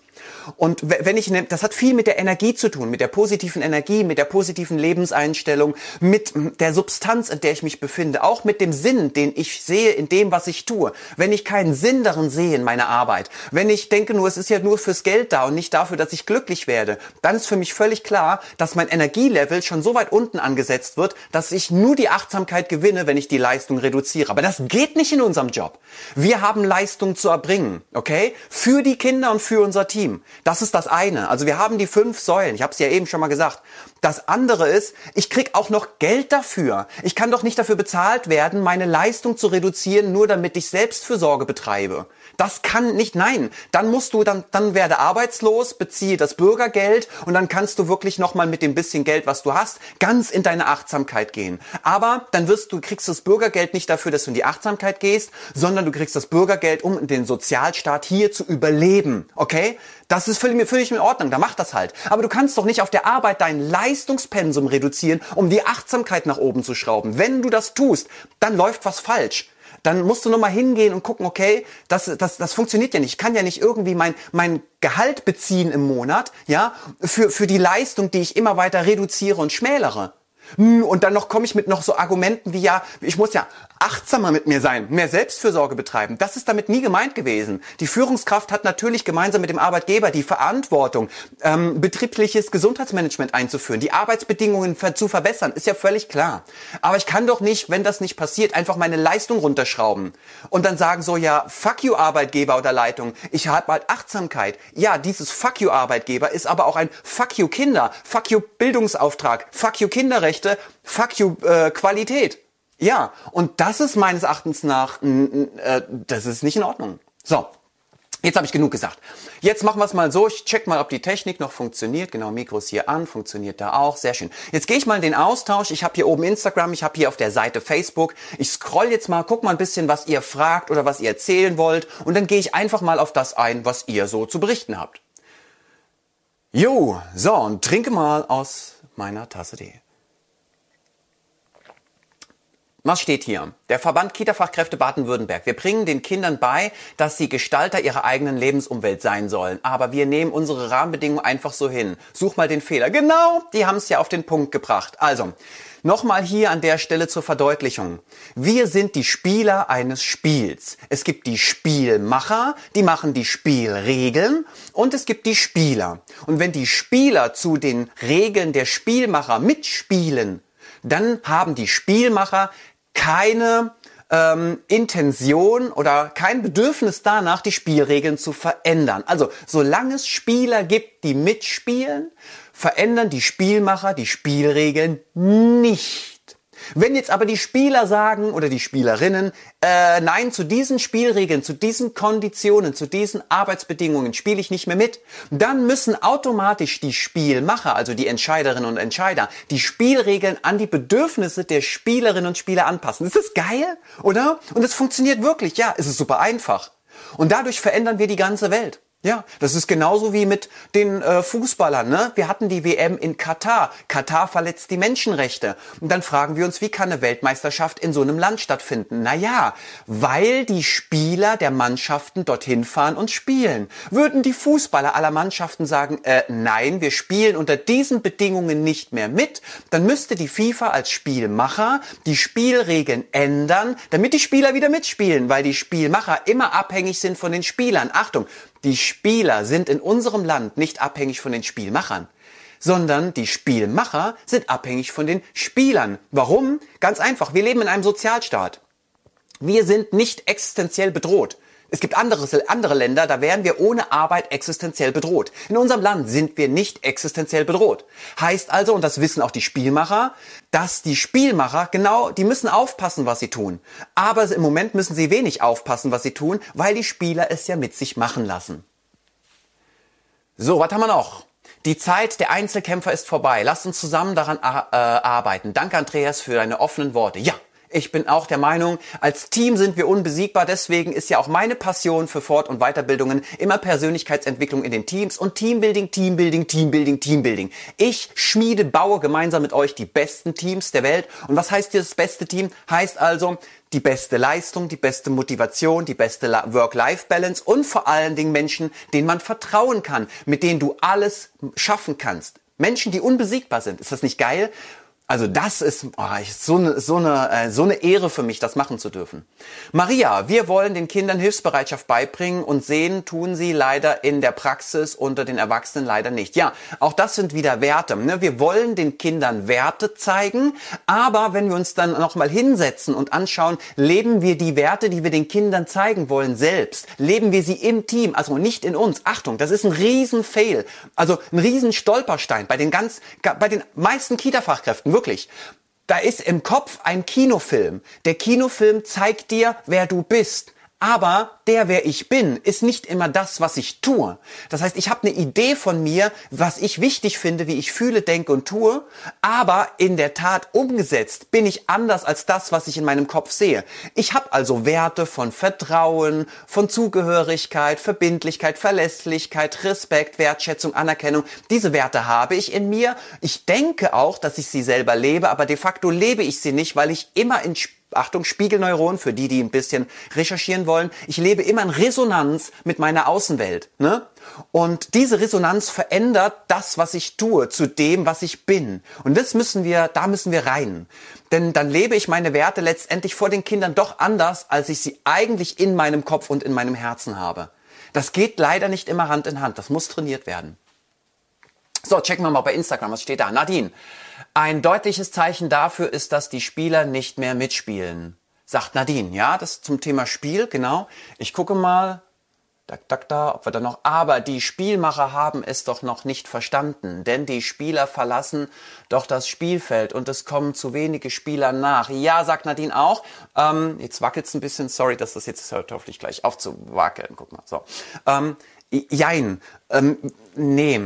Und wenn ich, ne, das hat viel mit der Energie zu tun, mit der positiven Energie, mit der positiven Lebenseinstellung, mit der Substanz, in der ich mich befinde, auch mit dem Sinn, den ich sehe in dem, was ich tue. Wenn ich keinen Sinn darin sehe in meiner Arbeit, wenn ich denke nur, es ist ja nur fürs Geld da und nicht dafür, dass ich glücklich werde, dann ist für mich völlig klar, dass mein Energielevel schon so weit unten angesetzt wird, dass ich nur die Achtsamkeit gewinne, wenn ich die Leistung reduziere. Aber das geht nicht in unserem Job. Wir haben Leistung zu erbringen, okay? Für die Kinder und für unser Team. Das ist das eine. Also wir haben die fünf Säulen. Ich habe es ja eben schon mal gesagt. Das andere ist, ich krieg auch noch Geld dafür. Ich kann doch nicht dafür bezahlt werden, meine Leistung zu reduzieren, nur damit ich Selbstfürsorge betreibe. Das kann nicht, nein. Dann musst du, dann, dann werde arbeitslos, beziehe das Bürgergeld und dann kannst du wirklich nochmal mit dem bisschen Geld, was du hast, ganz in deine Achtsamkeit gehen. Aber dann wirst du, kriegst das Bürgergeld nicht dafür, dass du in die Achtsamkeit gehst, sondern du kriegst das Bürgergeld, um den Sozialstaat hier zu überleben. Okay? Das ist völlig, völlig in Ordnung, da mach das halt. Aber du kannst doch nicht auf der Arbeit dein Leistungspensum reduzieren, um die Achtsamkeit nach oben zu schrauben. Wenn du das tust, dann läuft was falsch dann musst du nochmal hingehen und gucken, okay, das, das, das funktioniert ja nicht. Ich kann ja nicht irgendwie mein, mein Gehalt beziehen im Monat, ja, für, für die Leistung, die ich immer weiter reduziere und schmälere. Hm, und dann noch komme ich mit noch so Argumenten wie ja, ich muss ja achtsamer mit mir sein, mehr Selbstfürsorge betreiben. Das ist damit nie gemeint gewesen. Die Führungskraft hat natürlich gemeinsam mit dem Arbeitgeber die Verantwortung, ähm, betriebliches Gesundheitsmanagement einzuführen, die Arbeitsbedingungen zu verbessern, ist ja völlig klar. Aber ich kann doch nicht, wenn das nicht passiert, einfach meine Leistung runterschrauben und dann sagen so, ja, fuck you Arbeitgeber oder Leitung, ich habe halt Achtsamkeit. Ja, dieses fuck you Arbeitgeber ist aber auch ein fuck you Kinder, fuck you Bildungsauftrag, fuck you Kinderrechte, fuck you äh, Qualität. Ja, und das ist meines Erachtens nach, äh, das ist nicht in Ordnung. So, Jetzt habe ich genug gesagt. Jetzt machen wir es mal so. Ich check mal, ob die Technik noch funktioniert. Genau, Mikro ist hier an, funktioniert da auch. Sehr schön. Jetzt gehe ich mal in den Austausch. Ich habe hier oben Instagram, ich habe hier auf der Seite Facebook. Ich scroll jetzt mal, guck mal ein bisschen, was ihr fragt oder was ihr erzählen wollt. Und dann gehe ich einfach mal auf das ein, was ihr so zu berichten habt. Jo, so, und trinke mal aus meiner Tasse Tee. Was steht hier? Der Verband Kita-Fachkräfte Baden-Württemberg. Wir bringen den Kindern bei, dass sie Gestalter ihrer eigenen Lebensumwelt sein sollen. Aber wir nehmen unsere Rahmenbedingungen einfach so hin. Such mal den Fehler. Genau, die haben es ja auf den Punkt gebracht. Also, nochmal hier an der Stelle zur Verdeutlichung. Wir sind die Spieler eines Spiels. Es gibt die Spielmacher, die machen die Spielregeln und es gibt die Spieler. Und wenn die Spieler zu den Regeln der Spielmacher mitspielen, dann haben die Spielmacher keine ähm, Intention oder kein Bedürfnis danach, die Spielregeln zu verändern. Also solange es Spieler gibt, die mitspielen, verändern die Spielmacher die Spielregeln nicht. Wenn jetzt aber die Spieler sagen oder die Spielerinnen, äh, nein, zu diesen Spielregeln, zu diesen Konditionen, zu diesen Arbeitsbedingungen spiele ich nicht mehr mit, dann müssen automatisch die Spielmacher, also die Entscheiderinnen und Entscheider, die Spielregeln an die Bedürfnisse der Spielerinnen und Spieler anpassen. Ist das geil, oder? Und es funktioniert wirklich, ja, es ist super einfach. Und dadurch verändern wir die ganze Welt. Ja, das ist genauso wie mit den äh, Fußballern. Ne? Wir hatten die WM in Katar. Katar verletzt die Menschenrechte. Und dann fragen wir uns, wie kann eine Weltmeisterschaft in so einem Land stattfinden? Naja, weil die Spieler der Mannschaften dorthin fahren und spielen. Würden die Fußballer aller Mannschaften sagen, äh, nein, wir spielen unter diesen Bedingungen nicht mehr mit, dann müsste die FIFA als Spielmacher die Spielregeln ändern, damit die Spieler wieder mitspielen, weil die Spielmacher immer abhängig sind von den Spielern. Achtung, die Spieler sind in unserem Land nicht abhängig von den Spielmachern, sondern die Spielmacher sind abhängig von den Spielern. Warum? Ganz einfach, wir leben in einem Sozialstaat. Wir sind nicht existenziell bedroht. Es gibt andere, andere Länder, da wären wir ohne Arbeit existenziell bedroht. In unserem Land sind wir nicht existenziell bedroht. Heißt also, und das wissen auch die Spielmacher, dass die Spielmacher genau, die müssen aufpassen, was sie tun. Aber im Moment müssen sie wenig aufpassen, was sie tun, weil die Spieler es ja mit sich machen lassen. So, was haben wir noch? Die Zeit der Einzelkämpfer ist vorbei. Lasst uns zusammen daran äh, arbeiten. Danke, Andreas, für deine offenen Worte. Ja, ich bin auch der Meinung, als Team sind wir unbesiegbar. Deswegen ist ja auch meine Passion für Fort- und Weiterbildungen immer Persönlichkeitsentwicklung in den Teams und Teambuilding, Teambuilding, Teambuilding, Teambuilding. Ich schmiede, baue gemeinsam mit euch die besten Teams der Welt. Und was heißt dieses beste Team? Heißt also, die beste Leistung, die beste Motivation, die beste Work-Life-Balance und vor allen Dingen Menschen, denen man vertrauen kann, mit denen du alles schaffen kannst. Menschen, die unbesiegbar sind. Ist das nicht geil? Also das ist oh, so, eine, so, eine, äh, so eine Ehre für mich, das machen zu dürfen. Maria, wir wollen den Kindern Hilfsbereitschaft beibringen und sehen, tun sie leider in der Praxis unter den Erwachsenen leider nicht. Ja, auch das sind wieder Werte. Ne? Wir wollen den Kindern Werte zeigen, aber wenn wir uns dann nochmal hinsetzen und anschauen, leben wir die Werte, die wir den Kindern zeigen wollen, selbst? Leben wir sie im Team, also nicht in uns? Achtung, das ist ein Riesen-Fail, also ein Riesen-Stolperstein bei den ganz, bei den meisten Kita-Fachkräften wirklich. Da ist im Kopf ein Kinofilm. Der Kinofilm zeigt dir, wer du bist. Aber der, wer ich bin, ist nicht immer das, was ich tue. Das heißt, ich habe eine Idee von mir, was ich wichtig finde, wie ich fühle, denke und tue, aber in der Tat umgesetzt bin ich anders als das, was ich in meinem Kopf sehe. Ich habe also Werte von Vertrauen, von Zugehörigkeit, Verbindlichkeit, Verlässlichkeit, Respekt, Wertschätzung, Anerkennung. Diese Werte habe ich in mir. Ich denke auch, dass ich sie selber lebe, aber de facto lebe ich sie nicht, weil ich immer in Achtung, Spiegelneuron, für die, die ein bisschen recherchieren wollen. Ich lebe immer in Resonanz mit meiner Außenwelt. Ne? Und diese Resonanz verändert das, was ich tue, zu dem, was ich bin. Und das müssen wir, da müssen wir rein. Denn dann lebe ich meine Werte letztendlich vor den Kindern doch anders, als ich sie eigentlich in meinem Kopf und in meinem Herzen habe. Das geht leider nicht immer Hand in Hand. Das muss trainiert werden. So, checken wir mal bei Instagram. Was steht da? Nadine. Ein deutliches Zeichen dafür ist, dass die Spieler nicht mehr mitspielen. Sagt Nadine. Ja, das zum Thema Spiel, genau. Ich gucke mal, da, da, da, ob wir da noch, aber die Spielmacher haben es doch noch nicht verstanden, denn die Spieler verlassen doch das Spielfeld und es kommen zu wenige Spieler nach. Ja, sagt Nadine auch. Ähm, jetzt wackelt's ein bisschen, sorry, dass das jetzt hört hoffentlich gleich aufzuwackeln. Guck mal, so. Ähm, jein, ähm, nee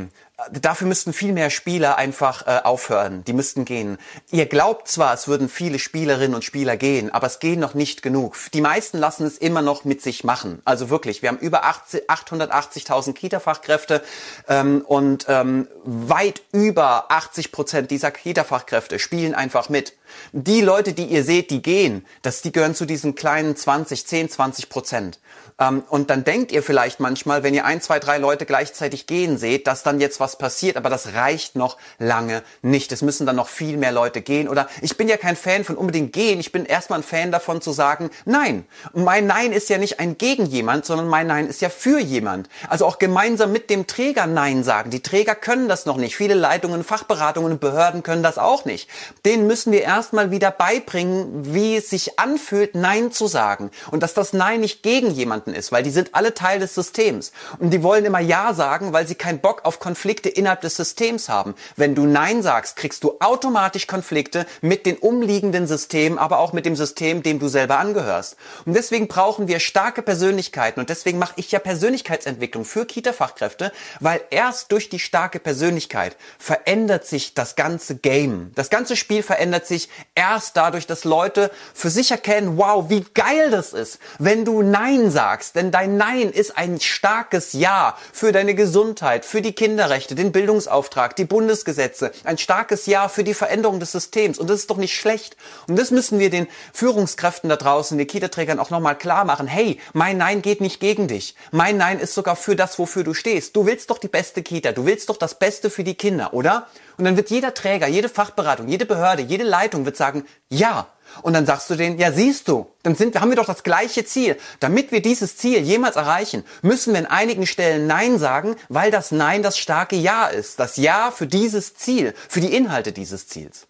dafür müssten viel mehr Spieler einfach äh, aufhören. Die müssten gehen. Ihr glaubt zwar, es würden viele Spielerinnen und Spieler gehen, aber es gehen noch nicht genug. Die meisten lassen es immer noch mit sich machen. Also wirklich, wir haben über 880.000 Kita-Fachkräfte ähm, und ähm, weit über 80 Prozent dieser Kita-Fachkräfte spielen einfach mit. Die Leute, die ihr seht, die gehen, das, die gehören zu diesen kleinen 20, 10, 20 Prozent. Ähm, und dann denkt ihr vielleicht manchmal, wenn ihr ein, zwei, drei Leute gleichzeitig gehen seht, dass dann jetzt was passiert, aber das reicht noch lange nicht. Es müssen dann noch viel mehr Leute gehen. Oder ich bin ja kein Fan von unbedingt gehen. Ich bin erstmal ein Fan davon zu sagen, nein. mein Nein ist ja nicht ein gegen jemand, sondern mein Nein ist ja für jemand. Also auch gemeinsam mit dem Träger Nein sagen. Die Träger können das noch nicht. Viele Leitungen, Fachberatungen und Behörden können das auch nicht. Denen müssen wir erstmal wieder beibringen, wie es sich anfühlt, Nein zu sagen. Und dass das Nein nicht gegen jemanden ist, weil die sind alle Teil des Systems. Und die wollen immer Ja sagen, weil sie keinen Bock auf Konflikte innerhalb des Systems haben. Wenn du Nein sagst, kriegst du automatisch Konflikte mit den umliegenden Systemen, aber auch mit dem System, dem du selber angehörst. Und deswegen brauchen wir starke Persönlichkeiten. Und deswegen mache ich ja Persönlichkeitsentwicklung für Kita-Fachkräfte, weil erst durch die starke Persönlichkeit verändert sich das ganze Game. Das ganze Spiel verändert sich erst dadurch, dass Leute für sich erkennen, wow, wie geil das ist, wenn du Nein sagst, denn dein Nein ist ein starkes Ja für deine Gesundheit, für die Kinderrechte, den Bildungsauftrag, die Bundesgesetze, ein starkes Ja für die Veränderung des Systems. Und das ist doch nicht schlecht. Und das müssen wir den Führungskräften da draußen, den Kita-Trägern auch nochmal klar machen. Hey, mein Nein geht nicht gegen dich. Mein Nein ist sogar für das, wofür du stehst. Du willst doch die beste Kita. Du willst doch das Beste für die Kinder, oder? Und dann wird jeder Träger, jede Fachberatung, jede Behörde, jede Leitung wird sagen, ja, und dann sagst du denen, ja siehst du, dann sind, haben wir doch das gleiche Ziel. Damit wir dieses Ziel jemals erreichen, müssen wir in einigen Stellen Nein sagen, weil das Nein das starke Ja ist. Das Ja für dieses Ziel, für die Inhalte dieses Ziels.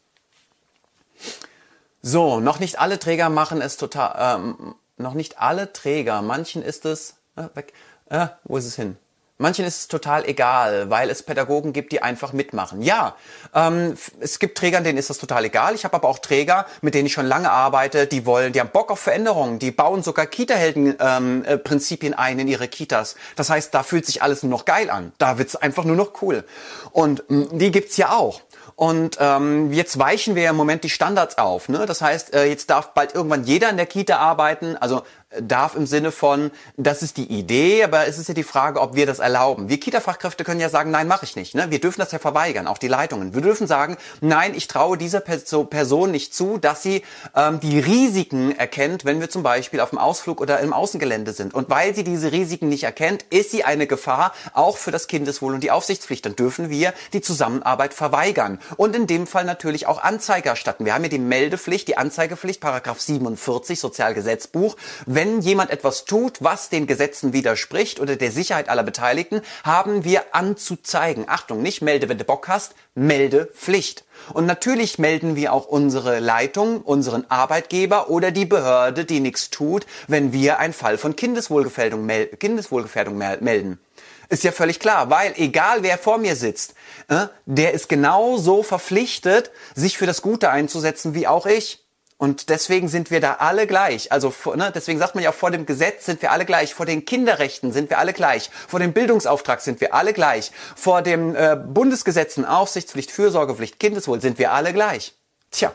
So, noch nicht alle Träger machen es total, ähm, noch nicht alle Träger, manchen ist es, äh, weg, äh, wo ist es hin? Manchen ist es total egal, weil es Pädagogen gibt, die einfach mitmachen. Ja, ähm, es gibt Träger, denen ist das total egal. Ich habe aber auch Träger, mit denen ich schon lange arbeite, die wollen, die haben Bock auf Veränderungen, die bauen sogar Kita-Helden-Prinzipien ähm, äh, ein in ihre Kitas. Das heißt, da fühlt sich alles nur noch geil an. Da wird's einfach nur noch cool. Und mh, die gibt's ja auch. Und ähm, jetzt weichen wir im Moment die Standards auf. Ne? Das heißt, äh, jetzt darf bald irgendwann jeder in der Kita arbeiten. Also darf im Sinne von, das ist die Idee, aber es ist ja die Frage, ob wir das erlauben. Wir Kita-Fachkräfte können ja sagen, nein, mache ich nicht. Ne? Wir dürfen das ja verweigern, auch die Leitungen. Wir dürfen sagen, nein, ich traue dieser Person nicht zu, dass sie ähm, die Risiken erkennt, wenn wir zum Beispiel auf dem Ausflug oder im Außengelände sind. Und weil sie diese Risiken nicht erkennt, ist sie eine Gefahr auch für das Kindeswohl und die Aufsichtspflicht. Dann dürfen wir die Zusammenarbeit verweigern. Und in dem Fall natürlich auch Anzeige erstatten. Wir haben ja die Meldepflicht, die Anzeigepflicht, Paragraph 47 Sozialgesetzbuch. Wenn wenn jemand etwas tut, was den Gesetzen widerspricht oder der Sicherheit aller Beteiligten, haben wir anzuzeigen. Achtung, nicht melde, wenn du Bock hast, melde Pflicht. Und natürlich melden wir auch unsere Leitung, unseren Arbeitgeber oder die Behörde, die nichts tut, wenn wir einen Fall von Kindeswohlgefährdung, mel Kindeswohlgefährdung melden. Ist ja völlig klar, weil egal wer vor mir sitzt, äh, der ist genauso verpflichtet, sich für das Gute einzusetzen wie auch ich. Und deswegen sind wir da alle gleich. Also ne, deswegen sagt man ja, vor dem Gesetz sind wir alle gleich, vor den Kinderrechten sind wir alle gleich, vor dem Bildungsauftrag sind wir alle gleich, vor den äh, Bundesgesetzen Aufsichtspflicht, Fürsorgepflicht, Kindeswohl sind wir alle gleich. Tja.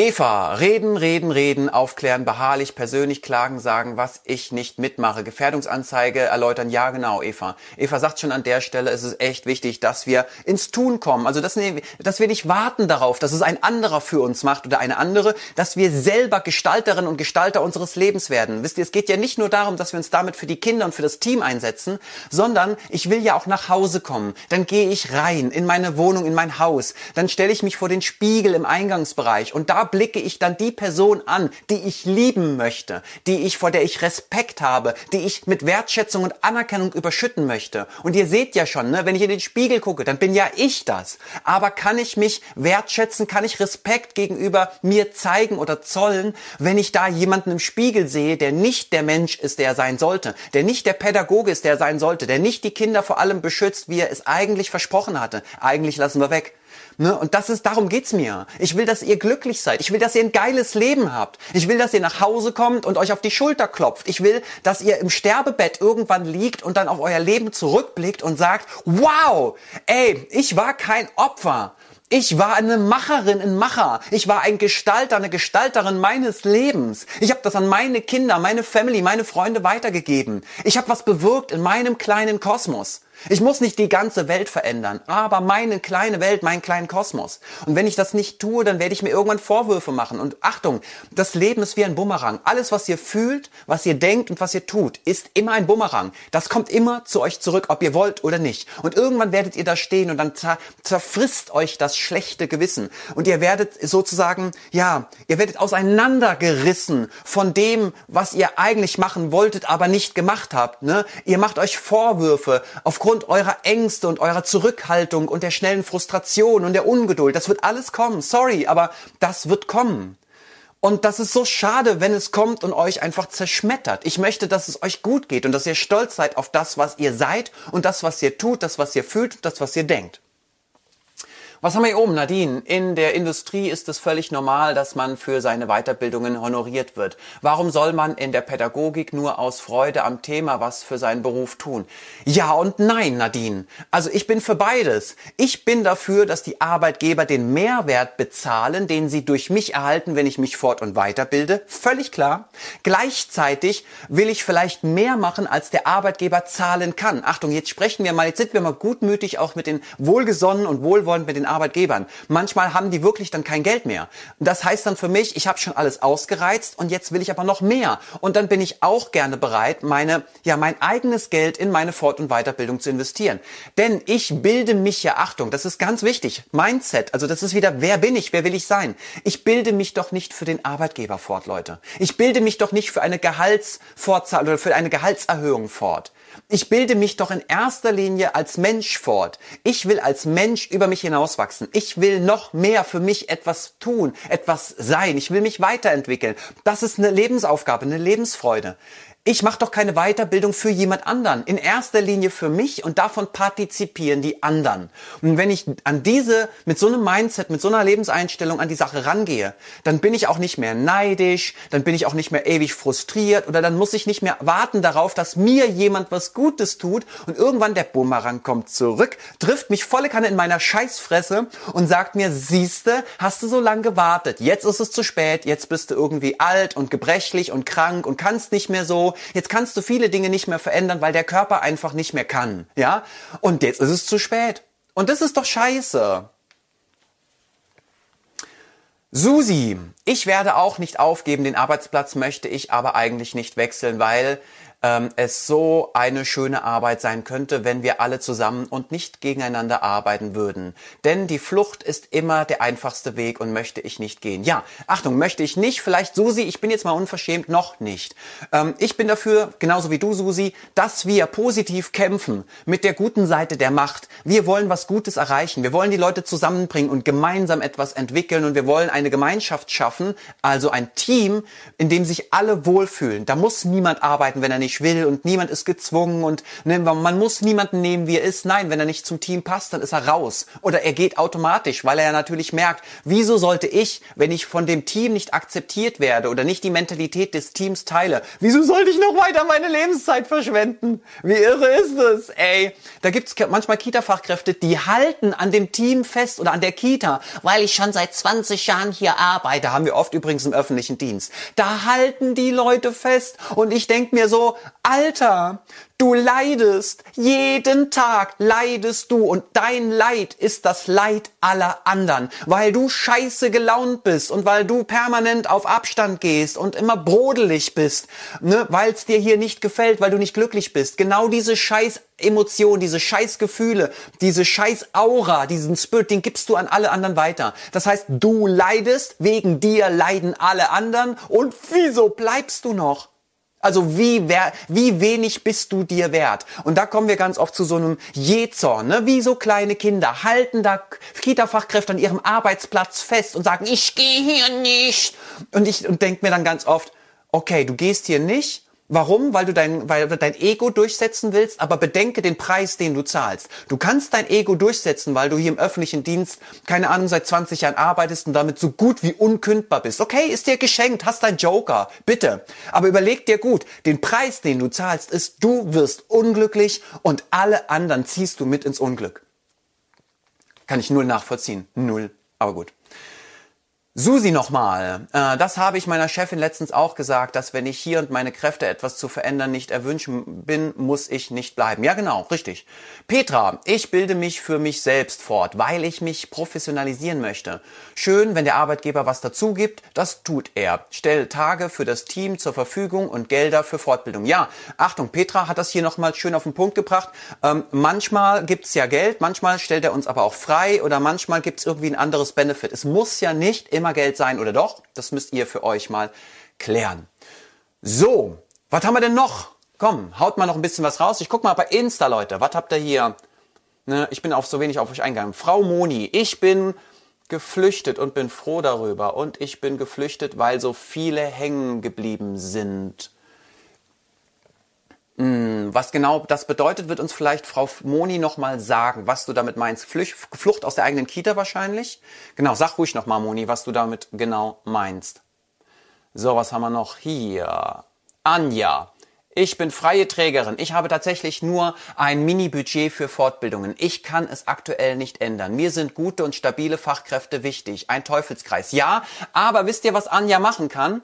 Eva, reden, reden, reden, aufklären, beharrlich, persönlich klagen, sagen, was ich nicht mitmache. Gefährdungsanzeige erläutern, ja genau, Eva. Eva sagt schon an der Stelle, es ist echt wichtig, dass wir ins Tun kommen. Also, dass, dass wir nicht warten darauf, dass es ein anderer für uns macht oder eine andere, dass wir selber Gestalterinnen und Gestalter unseres Lebens werden. Wisst ihr, es geht ja nicht nur darum, dass wir uns damit für die Kinder und für das Team einsetzen, sondern ich will ja auch nach Hause kommen. Dann gehe ich rein in meine Wohnung, in mein Haus. Dann stelle ich mich vor den Spiegel im Eingangsbereich und da blicke ich dann die Person an, die ich lieben möchte, die ich, vor der ich Respekt habe, die ich mit Wertschätzung und Anerkennung überschütten möchte. Und ihr seht ja schon, ne, wenn ich in den Spiegel gucke, dann bin ja ich das. Aber kann ich mich wertschätzen, kann ich Respekt gegenüber mir zeigen oder zollen, wenn ich da jemanden im Spiegel sehe, der nicht der Mensch ist, der er sein sollte, der nicht der Pädagoge ist, der er sein sollte, der nicht die Kinder vor allem beschützt, wie er es eigentlich versprochen hatte. Eigentlich lassen wir weg. Ne? Und das ist, darum geht's mir. Ich will, dass ihr glücklich seid. Ich will, dass ihr ein geiles Leben habt. Ich will, dass ihr nach Hause kommt und euch auf die Schulter klopft. Ich will, dass ihr im Sterbebett irgendwann liegt und dann auf euer Leben zurückblickt und sagt, wow, ey, ich war kein Opfer. Ich war eine Macherin, ein Macher. Ich war ein Gestalter, eine Gestalterin meines Lebens. Ich habe das an meine Kinder, meine Family, meine Freunde weitergegeben. Ich habe was bewirkt in meinem kleinen Kosmos. Ich muss nicht die ganze Welt verändern, aber meine kleine Welt, meinen kleinen Kosmos. Und wenn ich das nicht tue, dann werde ich mir irgendwann Vorwürfe machen. Und Achtung, das Leben ist wie ein Bumerang. Alles, was ihr fühlt, was ihr denkt und was ihr tut, ist immer ein Bumerang. Das kommt immer zu euch zurück, ob ihr wollt oder nicht. Und irgendwann werdet ihr da stehen und dann zer zerfrisst euch das schlechte Gewissen. Und ihr werdet sozusagen, ja, ihr werdet auseinandergerissen von dem, was ihr eigentlich machen wolltet, aber nicht gemacht habt. Ne? Ihr macht euch Vorwürfe aufgrund aufgrund eurer Ängste und eurer Zurückhaltung und der schnellen Frustration und der Ungeduld. Das wird alles kommen. Sorry, aber das wird kommen. Und das ist so schade, wenn es kommt und euch einfach zerschmettert. Ich möchte, dass es euch gut geht und dass ihr stolz seid auf das, was ihr seid und das, was ihr tut, das, was ihr fühlt das, was ihr denkt. Was haben wir hier oben, Nadine? In der Industrie ist es völlig normal, dass man für seine Weiterbildungen honoriert wird. Warum soll man in der Pädagogik nur aus Freude am Thema was für seinen Beruf tun? Ja und nein, Nadine. Also ich bin für beides. Ich bin dafür, dass die Arbeitgeber den Mehrwert bezahlen, den sie durch mich erhalten, wenn ich mich fort- und weiterbilde. Völlig klar. Gleichzeitig will ich vielleicht mehr machen, als der Arbeitgeber zahlen kann. Achtung, jetzt sprechen wir mal, jetzt sind wir mal gutmütig auch mit den wohlgesonnen und wohlwollend mit den Arbeitgebern. Manchmal haben die wirklich dann kein Geld mehr. Das heißt dann für mich, ich habe schon alles ausgereizt und jetzt will ich aber noch mehr. Und dann bin ich auch gerne bereit, meine, ja, mein eigenes Geld in meine Fort- und Weiterbildung zu investieren. Denn ich bilde mich ja, Achtung, das ist ganz wichtig, Mindset, also das ist wieder, wer bin ich, wer will ich sein? Ich bilde mich doch nicht für den Arbeitgeber fort, Leute. Ich bilde mich doch nicht für eine Gehaltsfortzahl oder für eine Gehaltserhöhung fort. Ich bilde mich doch in erster Linie als Mensch fort. Ich will als Mensch über mich hinauswachsen. Ich will noch mehr für mich etwas tun, etwas sein. Ich will mich weiterentwickeln. Das ist eine Lebensaufgabe, eine Lebensfreude. Ich mache doch keine Weiterbildung für jemand anderen. In erster Linie für mich und davon partizipieren die anderen. Und wenn ich an diese, mit so einem Mindset, mit so einer Lebenseinstellung an die Sache rangehe, dann bin ich auch nicht mehr neidisch, dann bin ich auch nicht mehr ewig frustriert oder dann muss ich nicht mehr warten darauf, dass mir jemand was Gutes tut und irgendwann der Bumerang kommt zurück, trifft mich volle Kanne in meiner Scheißfresse und sagt mir, siehste, hast du so lange gewartet, jetzt ist es zu spät, jetzt bist du irgendwie alt und gebrechlich und krank und kannst nicht mehr so, jetzt kannst du viele Dinge nicht mehr verändern, weil der Körper einfach nicht mehr kann, ja? Und jetzt ist es zu spät. Und das ist doch scheiße. Susi, ich werde auch nicht aufgeben, den Arbeitsplatz möchte ich aber eigentlich nicht wechseln, weil ähm, es so eine schöne Arbeit sein könnte, wenn wir alle zusammen und nicht gegeneinander arbeiten würden. Denn die Flucht ist immer der einfachste Weg und möchte ich nicht gehen. Ja, Achtung, möchte ich nicht. Vielleicht Susi, ich bin jetzt mal unverschämt, noch nicht. Ähm, ich bin dafür, genauso wie du, Susi, dass wir positiv kämpfen mit der guten Seite der Macht. Wir wollen was Gutes erreichen. Wir wollen die Leute zusammenbringen und gemeinsam etwas entwickeln und wir wollen eine Gemeinschaft schaffen, also ein Team, in dem sich alle wohlfühlen. Da muss niemand arbeiten, wenn er nicht nicht will und niemand ist gezwungen und ne, man muss niemanden nehmen, wie er ist. Nein, wenn er nicht zum Team passt, dann ist er raus. Oder er geht automatisch, weil er ja natürlich merkt, wieso sollte ich, wenn ich von dem Team nicht akzeptiert werde oder nicht die Mentalität des Teams teile, wieso sollte ich noch weiter meine Lebenszeit verschwenden? Wie irre ist es, ey? Da gibt's manchmal Kita-Fachkräfte, die halten an dem Team fest oder an der Kita, weil ich schon seit 20 Jahren hier arbeite, haben wir oft übrigens im öffentlichen Dienst. Da halten die Leute fest und ich denk mir so, Alter, Du leidest, jeden Tag leidest du und dein Leid ist das Leid aller anderen, weil du scheiße gelaunt bist und weil du permanent auf Abstand gehst und immer brodelig bist, ne, weil es dir hier nicht gefällt, weil du nicht glücklich bist. Genau diese scheiß Emotionen, diese scheiß Gefühle, diese scheiß Aura, diesen Spirit, den gibst du an alle anderen weiter. Das heißt, du leidest, wegen dir leiden alle anderen und wieso bleibst du noch? Also wie, wer, wie wenig bist du dir wert? Und da kommen wir ganz oft zu so einem Jezorn, ne? wie so kleine Kinder, halten da Kita-Fachkräfte an ihrem Arbeitsplatz fest und sagen, ich gehe hier nicht. Und ich und denk mir dann ganz oft, okay, du gehst hier nicht, Warum? Weil du dein, weil du dein Ego durchsetzen willst, aber bedenke den Preis, den du zahlst. Du kannst dein Ego durchsetzen, weil du hier im öffentlichen Dienst, keine Ahnung, seit 20 Jahren arbeitest und damit so gut wie unkündbar bist. Okay, ist dir geschenkt, hast dein Joker, bitte. Aber überleg dir gut, den Preis, den du zahlst, ist, du wirst unglücklich und alle anderen ziehst du mit ins Unglück. Kann ich null nachvollziehen. Null. Aber gut. Susi nochmal. Äh, das habe ich meiner Chefin letztens auch gesagt, dass wenn ich hier und meine Kräfte etwas zu verändern nicht erwünschen bin, muss ich nicht bleiben. Ja, genau, richtig. Petra, ich bilde mich für mich selbst fort, weil ich mich professionalisieren möchte. Schön, wenn der Arbeitgeber was dazu gibt, das tut er. Stell Tage für das Team zur Verfügung und Gelder für Fortbildung. Ja, Achtung, Petra hat das hier nochmal schön auf den Punkt gebracht. Ähm, manchmal gibt's ja Geld, manchmal stellt er uns aber auch frei oder manchmal gibt's irgendwie ein anderes Benefit. Es muss ja nicht immer Geld sein oder doch? Das müsst ihr für euch mal klären. So, was haben wir denn noch? Komm, haut mal noch ein bisschen was raus. Ich guck mal bei Insta, Leute. Was habt ihr hier? Ne, ich bin auf so wenig auf euch eingegangen. Frau Moni, ich bin geflüchtet und bin froh darüber. Und ich bin geflüchtet, weil so viele hängen geblieben sind. Hm, was genau das bedeutet, wird uns vielleicht Frau Moni nochmal sagen, was du damit meinst. Flucht aus der eigenen Kita wahrscheinlich? Genau, sag ruhig nochmal, Moni, was du damit genau meinst. So, was haben wir noch hier? Anja. Ich bin freie Trägerin. Ich habe tatsächlich nur ein Mini-Budget für Fortbildungen. Ich kann es aktuell nicht ändern. Mir sind gute und stabile Fachkräfte wichtig. Ein Teufelskreis. Ja, aber wisst ihr, was Anja machen kann?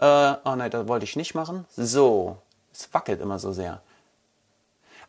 Äh, oh nein, das wollte ich nicht machen. So, es wackelt immer so sehr.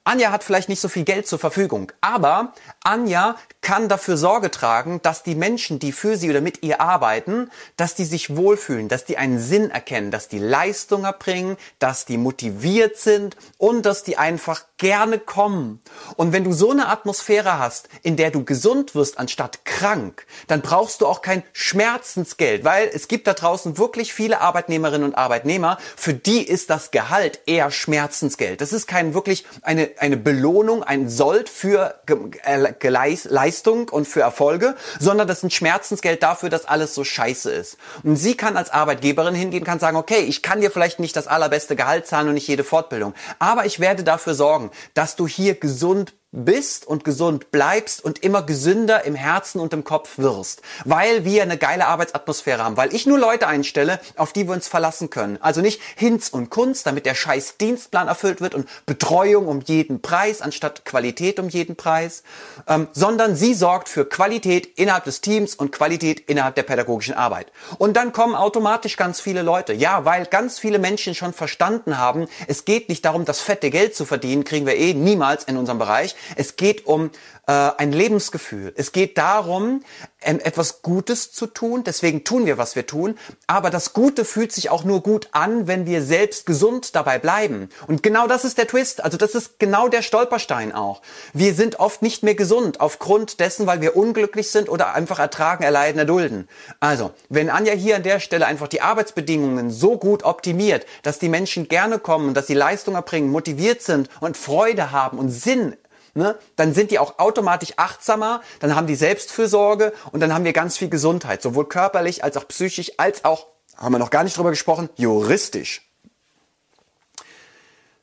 Anja hat vielleicht nicht so viel Geld zur Verfügung, aber Anja kann dafür Sorge tragen, dass die Menschen, die für sie oder mit ihr arbeiten, dass die sich wohlfühlen, dass die einen Sinn erkennen, dass die Leistung erbringen, dass die motiviert sind und dass die einfach gerne kommen. Und wenn du so eine Atmosphäre hast, in der du gesund wirst anstatt krank, dann brauchst du auch kein Schmerzensgeld, weil es gibt da draußen wirklich viele Arbeitnehmerinnen und Arbeitnehmer, für die ist das Gehalt eher Schmerzensgeld. Das ist kein wirklich eine eine Belohnung, ein Sold für äh, Leistung und für Erfolge, sondern das ist ein Schmerzensgeld dafür, dass alles so scheiße ist. Und sie kann als Arbeitgeberin hingehen, kann sagen, okay, ich kann dir vielleicht nicht das allerbeste Gehalt zahlen und nicht jede Fortbildung, aber ich werde dafür sorgen, dass du hier gesund bist und gesund bleibst und immer gesünder im Herzen und im Kopf wirst, weil wir eine geile Arbeitsatmosphäre haben, weil ich nur Leute einstelle, auf die wir uns verlassen können. Also nicht Hinz und Kunst, damit der scheiß Dienstplan erfüllt wird und Betreuung um jeden Preis anstatt Qualität um jeden Preis, ähm, sondern sie sorgt für Qualität innerhalb des Teams und Qualität innerhalb der pädagogischen Arbeit. Und dann kommen automatisch ganz viele Leute. Ja, weil ganz viele Menschen schon verstanden haben, es geht nicht darum, das fette Geld zu verdienen, kriegen wir eh niemals in unserem Bereich. Es geht um äh, ein Lebensgefühl. Es geht darum, ähm, etwas Gutes zu tun. Deswegen tun wir, was wir tun. Aber das Gute fühlt sich auch nur gut an, wenn wir selbst gesund dabei bleiben. Und genau das ist der Twist. Also das ist genau der Stolperstein auch. Wir sind oft nicht mehr gesund aufgrund dessen, weil wir unglücklich sind oder einfach ertragen, erleiden, erdulden. Also, wenn Anja hier an der Stelle einfach die Arbeitsbedingungen so gut optimiert, dass die Menschen gerne kommen, dass sie Leistung erbringen, motiviert sind und Freude haben und Sinn ne, dann sind die auch automatisch achtsamer, dann haben die Selbstfürsorge und dann haben wir ganz viel Gesundheit, sowohl körperlich als auch psychisch, als auch, haben wir noch gar nicht drüber gesprochen, juristisch.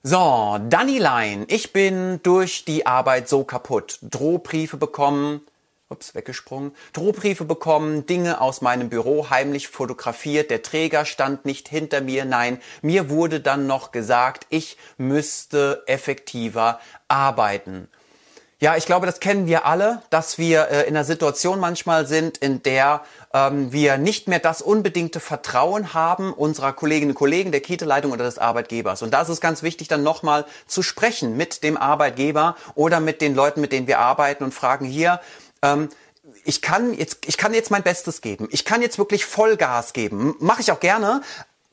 So, Dannylein, ich bin durch die Arbeit so kaputt. Drohbriefe bekommen, ups, weggesprungen, Drohbriefe bekommen, Dinge aus meinem Büro heimlich fotografiert, der Träger stand nicht hinter mir, nein, mir wurde dann noch gesagt, ich müsste effektiver arbeiten. Ja, ich glaube, das kennen wir alle, dass wir äh, in einer Situation manchmal sind, in der ähm, wir nicht mehr das unbedingte Vertrauen haben unserer Kolleginnen und Kollegen, der Kita-Leitung oder des Arbeitgebers. Und da ist es ganz wichtig, dann nochmal zu sprechen mit dem Arbeitgeber oder mit den Leuten, mit denen wir arbeiten und fragen hier, ähm, ich kann jetzt, ich kann jetzt mein Bestes geben. Ich kann jetzt wirklich Vollgas geben. Mache ich auch gerne.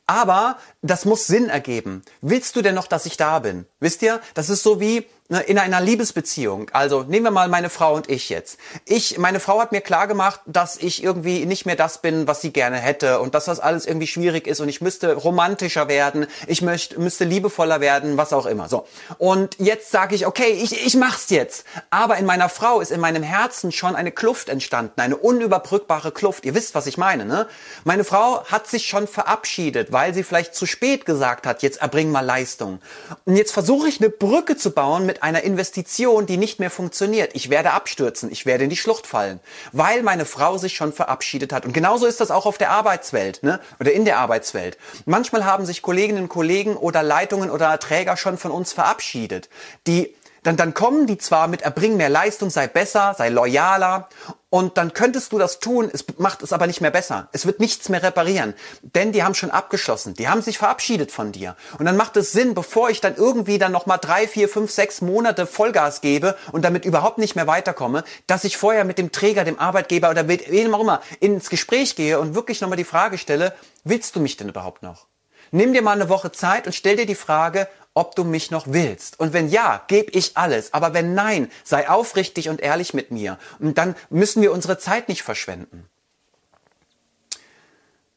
Aber das muss Sinn ergeben. Willst du denn noch, dass ich da bin? Wisst ihr? Das ist so wie, Ne, in einer Liebesbeziehung, also nehmen wir mal meine Frau und ich jetzt. Ich, meine Frau hat mir klar gemacht, dass ich irgendwie nicht mehr das bin, was sie gerne hätte und dass das alles irgendwie schwierig ist und ich müsste romantischer werden, ich möchte, müsste liebevoller werden, was auch immer. So. Und jetzt sage ich, okay, ich, ich mach's jetzt. Aber in meiner Frau ist in meinem Herzen schon eine Kluft entstanden, eine unüberbrückbare Kluft. Ihr wisst, was ich meine, ne? Meine Frau hat sich schon verabschiedet, weil sie vielleicht zu spät gesagt hat, jetzt erbring mal Leistung. Und jetzt versuche ich eine Brücke zu bauen mit einer Investition, die nicht mehr funktioniert. Ich werde abstürzen, ich werde in die Schlucht fallen, weil meine Frau sich schon verabschiedet hat. Und genauso ist das auch auf der Arbeitswelt ne? oder in der Arbeitswelt. Manchmal haben sich Kolleginnen und Kollegen oder Leitungen oder Träger schon von uns verabschiedet, die dann, dann kommen die zwar mit erbring mehr Leistung, sei besser, sei loyaler und dann könntest du das tun, es macht es aber nicht mehr besser. Es wird nichts mehr reparieren, denn die haben schon abgeschlossen, die haben sich verabschiedet von dir und dann macht es Sinn, bevor ich dann irgendwie dann noch mal drei, vier, fünf, sechs Monate Vollgas gebe und damit überhaupt nicht mehr weiterkomme, dass ich vorher mit dem Träger, dem Arbeitgeber oder mit wem auch immer ins Gespräch gehe und wirklich noch mal die Frage stelle, willst du mich denn überhaupt noch? Nimm dir mal eine Woche Zeit und stell dir die Frage, ob du mich noch willst. Und wenn ja, gebe ich alles. Aber wenn nein, sei aufrichtig und ehrlich mit mir. Und dann müssen wir unsere Zeit nicht verschwenden.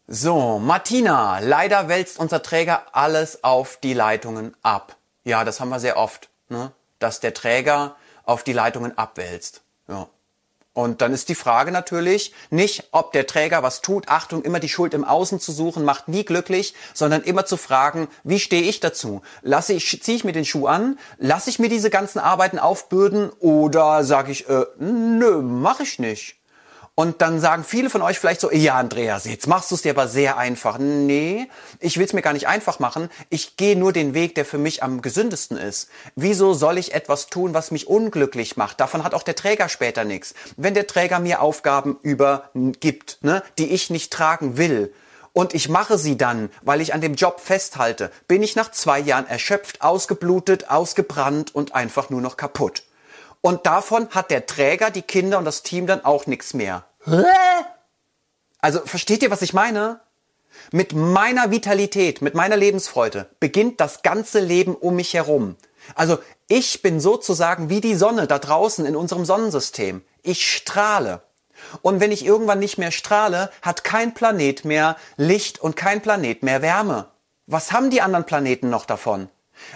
So, Martina, leider wälzt unser Träger alles auf die Leitungen ab. Ja, das haben wir sehr oft, ne? dass der Träger auf die Leitungen abwälzt. Ja. Und dann ist die Frage natürlich nicht, ob der Träger was tut. Achtung, immer die Schuld im Außen zu suchen, macht nie glücklich, sondern immer zu fragen, wie stehe ich dazu? Lasse ich, ziehe ich mir den Schuh an? Lasse ich mir diese ganzen Arbeiten aufbürden? Oder sage ich, äh, nö, mache ich nicht? Und dann sagen viele von euch vielleicht so, ja Andreas, jetzt machst du es dir aber sehr einfach. Nee, ich will es mir gar nicht einfach machen. Ich gehe nur den Weg, der für mich am gesündesten ist. Wieso soll ich etwas tun, was mich unglücklich macht? Davon hat auch der Träger später nichts. Wenn der Träger mir Aufgaben übergibt, ne, die ich nicht tragen will, und ich mache sie dann, weil ich an dem Job festhalte, bin ich nach zwei Jahren erschöpft, ausgeblutet, ausgebrannt und einfach nur noch kaputt. Und davon hat der Träger, die Kinder und das Team dann auch nichts mehr. Also versteht ihr, was ich meine? Mit meiner Vitalität, mit meiner Lebensfreude beginnt das ganze Leben um mich herum. Also ich bin sozusagen wie die Sonne da draußen in unserem Sonnensystem. Ich strahle. Und wenn ich irgendwann nicht mehr strahle, hat kein Planet mehr Licht und kein Planet mehr Wärme. Was haben die anderen Planeten noch davon?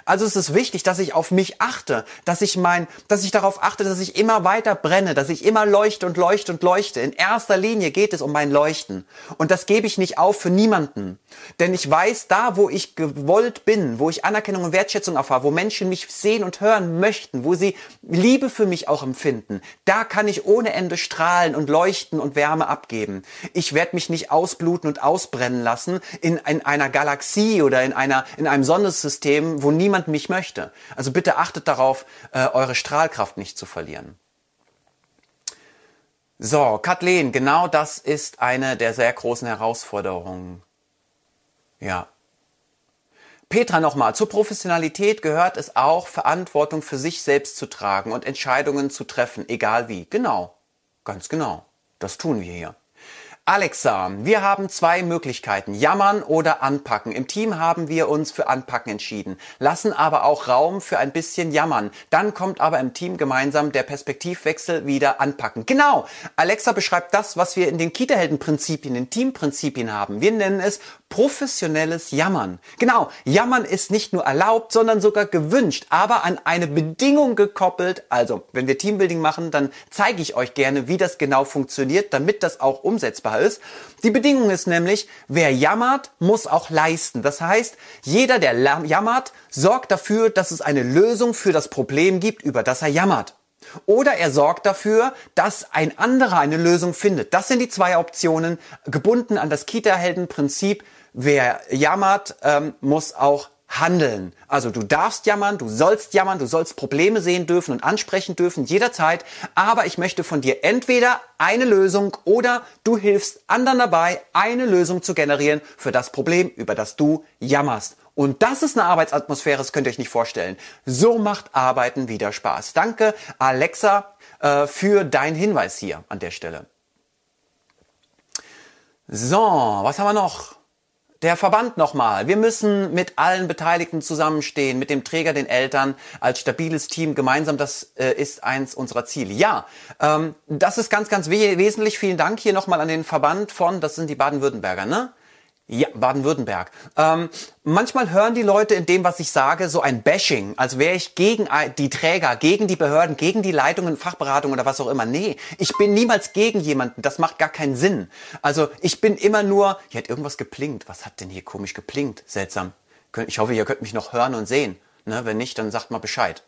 Also es ist wichtig, dass ich auf mich achte, dass ich mein, dass ich darauf achte, dass ich immer weiter brenne, dass ich immer leuchte und leuchte und leuchte. In erster Linie geht es um mein Leuchten. Und das gebe ich nicht auf für niemanden. Denn ich weiß, da wo ich gewollt bin, wo ich Anerkennung und Wertschätzung erfahre, wo Menschen mich sehen und hören möchten, wo sie Liebe für mich auch empfinden, da kann ich ohne Ende strahlen und leuchten und Wärme abgeben. Ich werde mich nicht ausbluten und ausbrennen lassen in, in einer Galaxie oder in einer, in einem Sonnensystem, wo niemand mich möchte. Also bitte achtet darauf, äh, eure Strahlkraft nicht zu verlieren. So, Kathleen, genau das ist eine der sehr großen Herausforderungen. Ja. Petra nochmal, zur Professionalität gehört es auch, Verantwortung für sich selbst zu tragen und Entscheidungen zu treffen, egal wie. Genau, ganz genau. Das tun wir hier. Alexa, wir haben zwei Möglichkeiten, jammern oder anpacken. Im Team haben wir uns für anpacken entschieden, lassen aber auch Raum für ein bisschen jammern. Dann kommt aber im Team gemeinsam der Perspektivwechsel wieder anpacken. Genau, Alexa beschreibt das, was wir in den Kita-Helden-Prinzipien, den Teamprinzipien haben. Wir nennen es professionelles Jammern. Genau, Jammern ist nicht nur erlaubt, sondern sogar gewünscht, aber an eine Bedingung gekoppelt. Also, wenn wir Teambuilding machen, dann zeige ich euch gerne, wie das genau funktioniert, damit das auch umsetzbar ist. Die Bedingung ist nämlich, wer jammert, muss auch leisten. Das heißt, jeder, der jammert, sorgt dafür, dass es eine Lösung für das Problem gibt, über das er jammert. Oder er sorgt dafür, dass ein anderer eine Lösung findet. Das sind die zwei Optionen, gebunden an das Kita-Helden-Prinzip. Wer jammert, ähm, muss auch handeln. Also du darfst jammern, du sollst jammern, du sollst Probleme sehen dürfen und ansprechen dürfen jederzeit. Aber ich möchte von dir entweder eine Lösung oder du hilfst anderen dabei, eine Lösung zu generieren für das Problem, über das du jammerst. Und das ist eine Arbeitsatmosphäre, das könnt ihr euch nicht vorstellen. So macht Arbeiten wieder Spaß. Danke, Alexa, äh, für deinen Hinweis hier an der Stelle. So, was haben wir noch? Der Verband nochmal. Wir müssen mit allen Beteiligten zusammenstehen, mit dem Träger, den Eltern, als stabiles Team gemeinsam. Das äh, ist eins unserer Ziele. Ja, ähm, das ist ganz, ganz wesentlich. Vielen Dank hier nochmal an den Verband von, das sind die Baden-Württemberger, ne? Ja, Baden-Württemberg. Ähm, manchmal hören die Leute in dem, was ich sage, so ein Bashing, als wäre ich gegen die Träger, gegen die Behörden, gegen die Leitungen, Fachberatung oder was auch immer. Nee, ich bin niemals gegen jemanden. Das macht gar keinen Sinn. Also ich bin immer nur, hier hat irgendwas geplinkt. Was hat denn hier komisch geplinkt? Seltsam. Ich hoffe, ihr könnt mich noch hören und sehen. Ne? Wenn nicht, dann sagt mal Bescheid.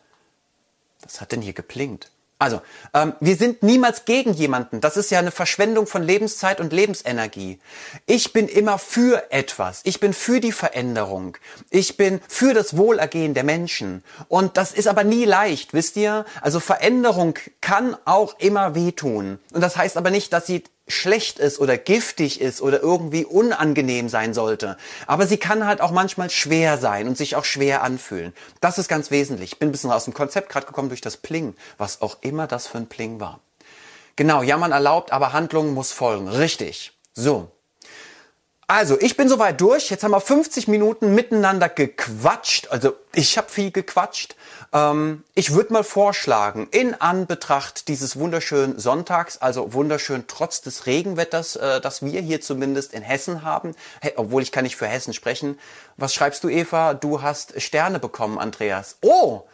Was hat denn hier geplinkt? Also, ähm, wir sind niemals gegen jemanden. Das ist ja eine Verschwendung von Lebenszeit und Lebensenergie. Ich bin immer für etwas. Ich bin für die Veränderung. Ich bin für das Wohlergehen der Menschen. Und das ist aber nie leicht, wisst ihr? Also Veränderung kann auch immer wehtun. Und das heißt aber nicht, dass sie schlecht ist oder giftig ist oder irgendwie unangenehm sein sollte. Aber sie kann halt auch manchmal schwer sein und sich auch schwer anfühlen. Das ist ganz wesentlich. Ich bin ein bisschen aus dem Konzept gerade gekommen durch das Pling, was auch immer das für ein Pling war. Genau, Jammern erlaubt, aber Handlung muss folgen. Richtig. So. Also, ich bin soweit durch. Jetzt haben wir 50 Minuten miteinander gequatscht. Also, ich habe viel gequatscht. Ähm, ich würde mal vorschlagen, in Anbetracht dieses wunderschönen Sonntags, also wunderschön trotz des Regenwetters, äh, das wir hier zumindest in Hessen haben, hey, obwohl ich kann nicht für Hessen sprechen. Was schreibst du, Eva? Du hast Sterne bekommen, Andreas. Oh,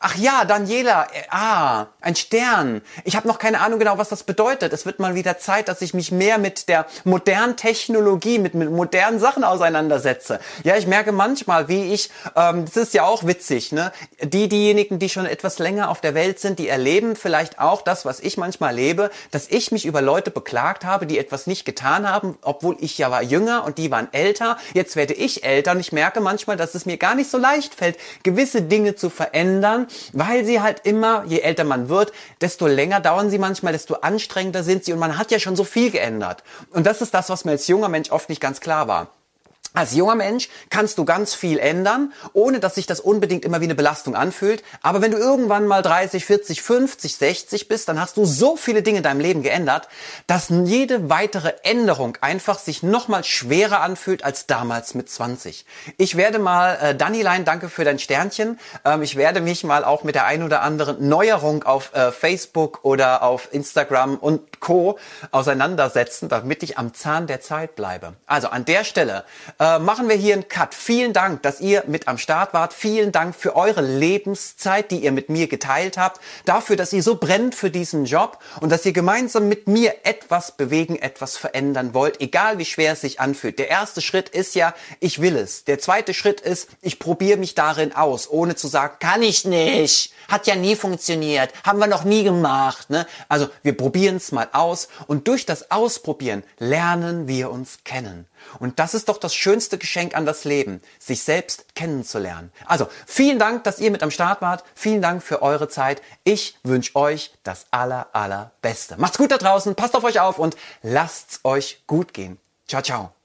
Ach ja, Daniela, äh, ah, ein Stern. Ich habe noch keine Ahnung genau, was das bedeutet. Es wird mal wieder Zeit, dass ich mich mehr mit der modernen Technologie, mit, mit modernen Sachen auseinandersetze. Ja, ich merke manchmal, wie ich, ähm, das ist ja auch witzig, ne? Die, diejenigen, die schon etwas länger auf der Welt sind, die erleben vielleicht auch das, was ich manchmal erlebe, dass ich mich über Leute beklagt habe, die etwas nicht getan haben, obwohl ich ja war jünger und die waren älter. Jetzt werde ich älter und ich merke manchmal, dass es mir gar nicht so leicht fällt, gewisse Dinge zu verändern weil sie halt immer, je älter man wird, desto länger dauern sie manchmal, desto anstrengender sind sie und man hat ja schon so viel geändert. Und das ist das, was mir als junger Mensch oft nicht ganz klar war. Als junger Mensch kannst du ganz viel ändern, ohne dass sich das unbedingt immer wie eine Belastung anfühlt. Aber wenn du irgendwann mal 30, 40, 50, 60 bist, dann hast du so viele Dinge in deinem Leben geändert, dass jede weitere Änderung einfach sich nochmal schwerer anfühlt als damals mit 20. Ich werde mal, äh, Danilein, danke für dein Sternchen. Ähm, ich werde mich mal auch mit der ein oder anderen Neuerung auf äh, Facebook oder auf Instagram und Co. auseinandersetzen, damit ich am Zahn der Zeit bleibe. Also an der Stelle äh, machen wir hier einen Cut. Vielen Dank, dass ihr mit am Start wart. Vielen Dank für eure Lebenszeit, die ihr mit mir geteilt habt. Dafür, dass ihr so brennt für diesen Job und dass ihr gemeinsam mit mir etwas bewegen, etwas verändern wollt, egal wie schwer es sich anfühlt. Der erste Schritt ist ja, ich will es. Der zweite Schritt ist, ich probiere mich darin aus, ohne zu sagen, kann ich nicht. Hat ja nie funktioniert. Haben wir noch nie gemacht. Ne? Also wir probieren es mal aus und durch das Ausprobieren lernen wir uns kennen. Und das ist doch das schönste Geschenk an das Leben, sich selbst kennenzulernen. Also vielen Dank, dass ihr mit am Start wart. Vielen Dank für eure Zeit. Ich wünsche euch das aller, allerbeste. Macht's gut da draußen, passt auf euch auf und lasst's euch gut gehen. Ciao, ciao.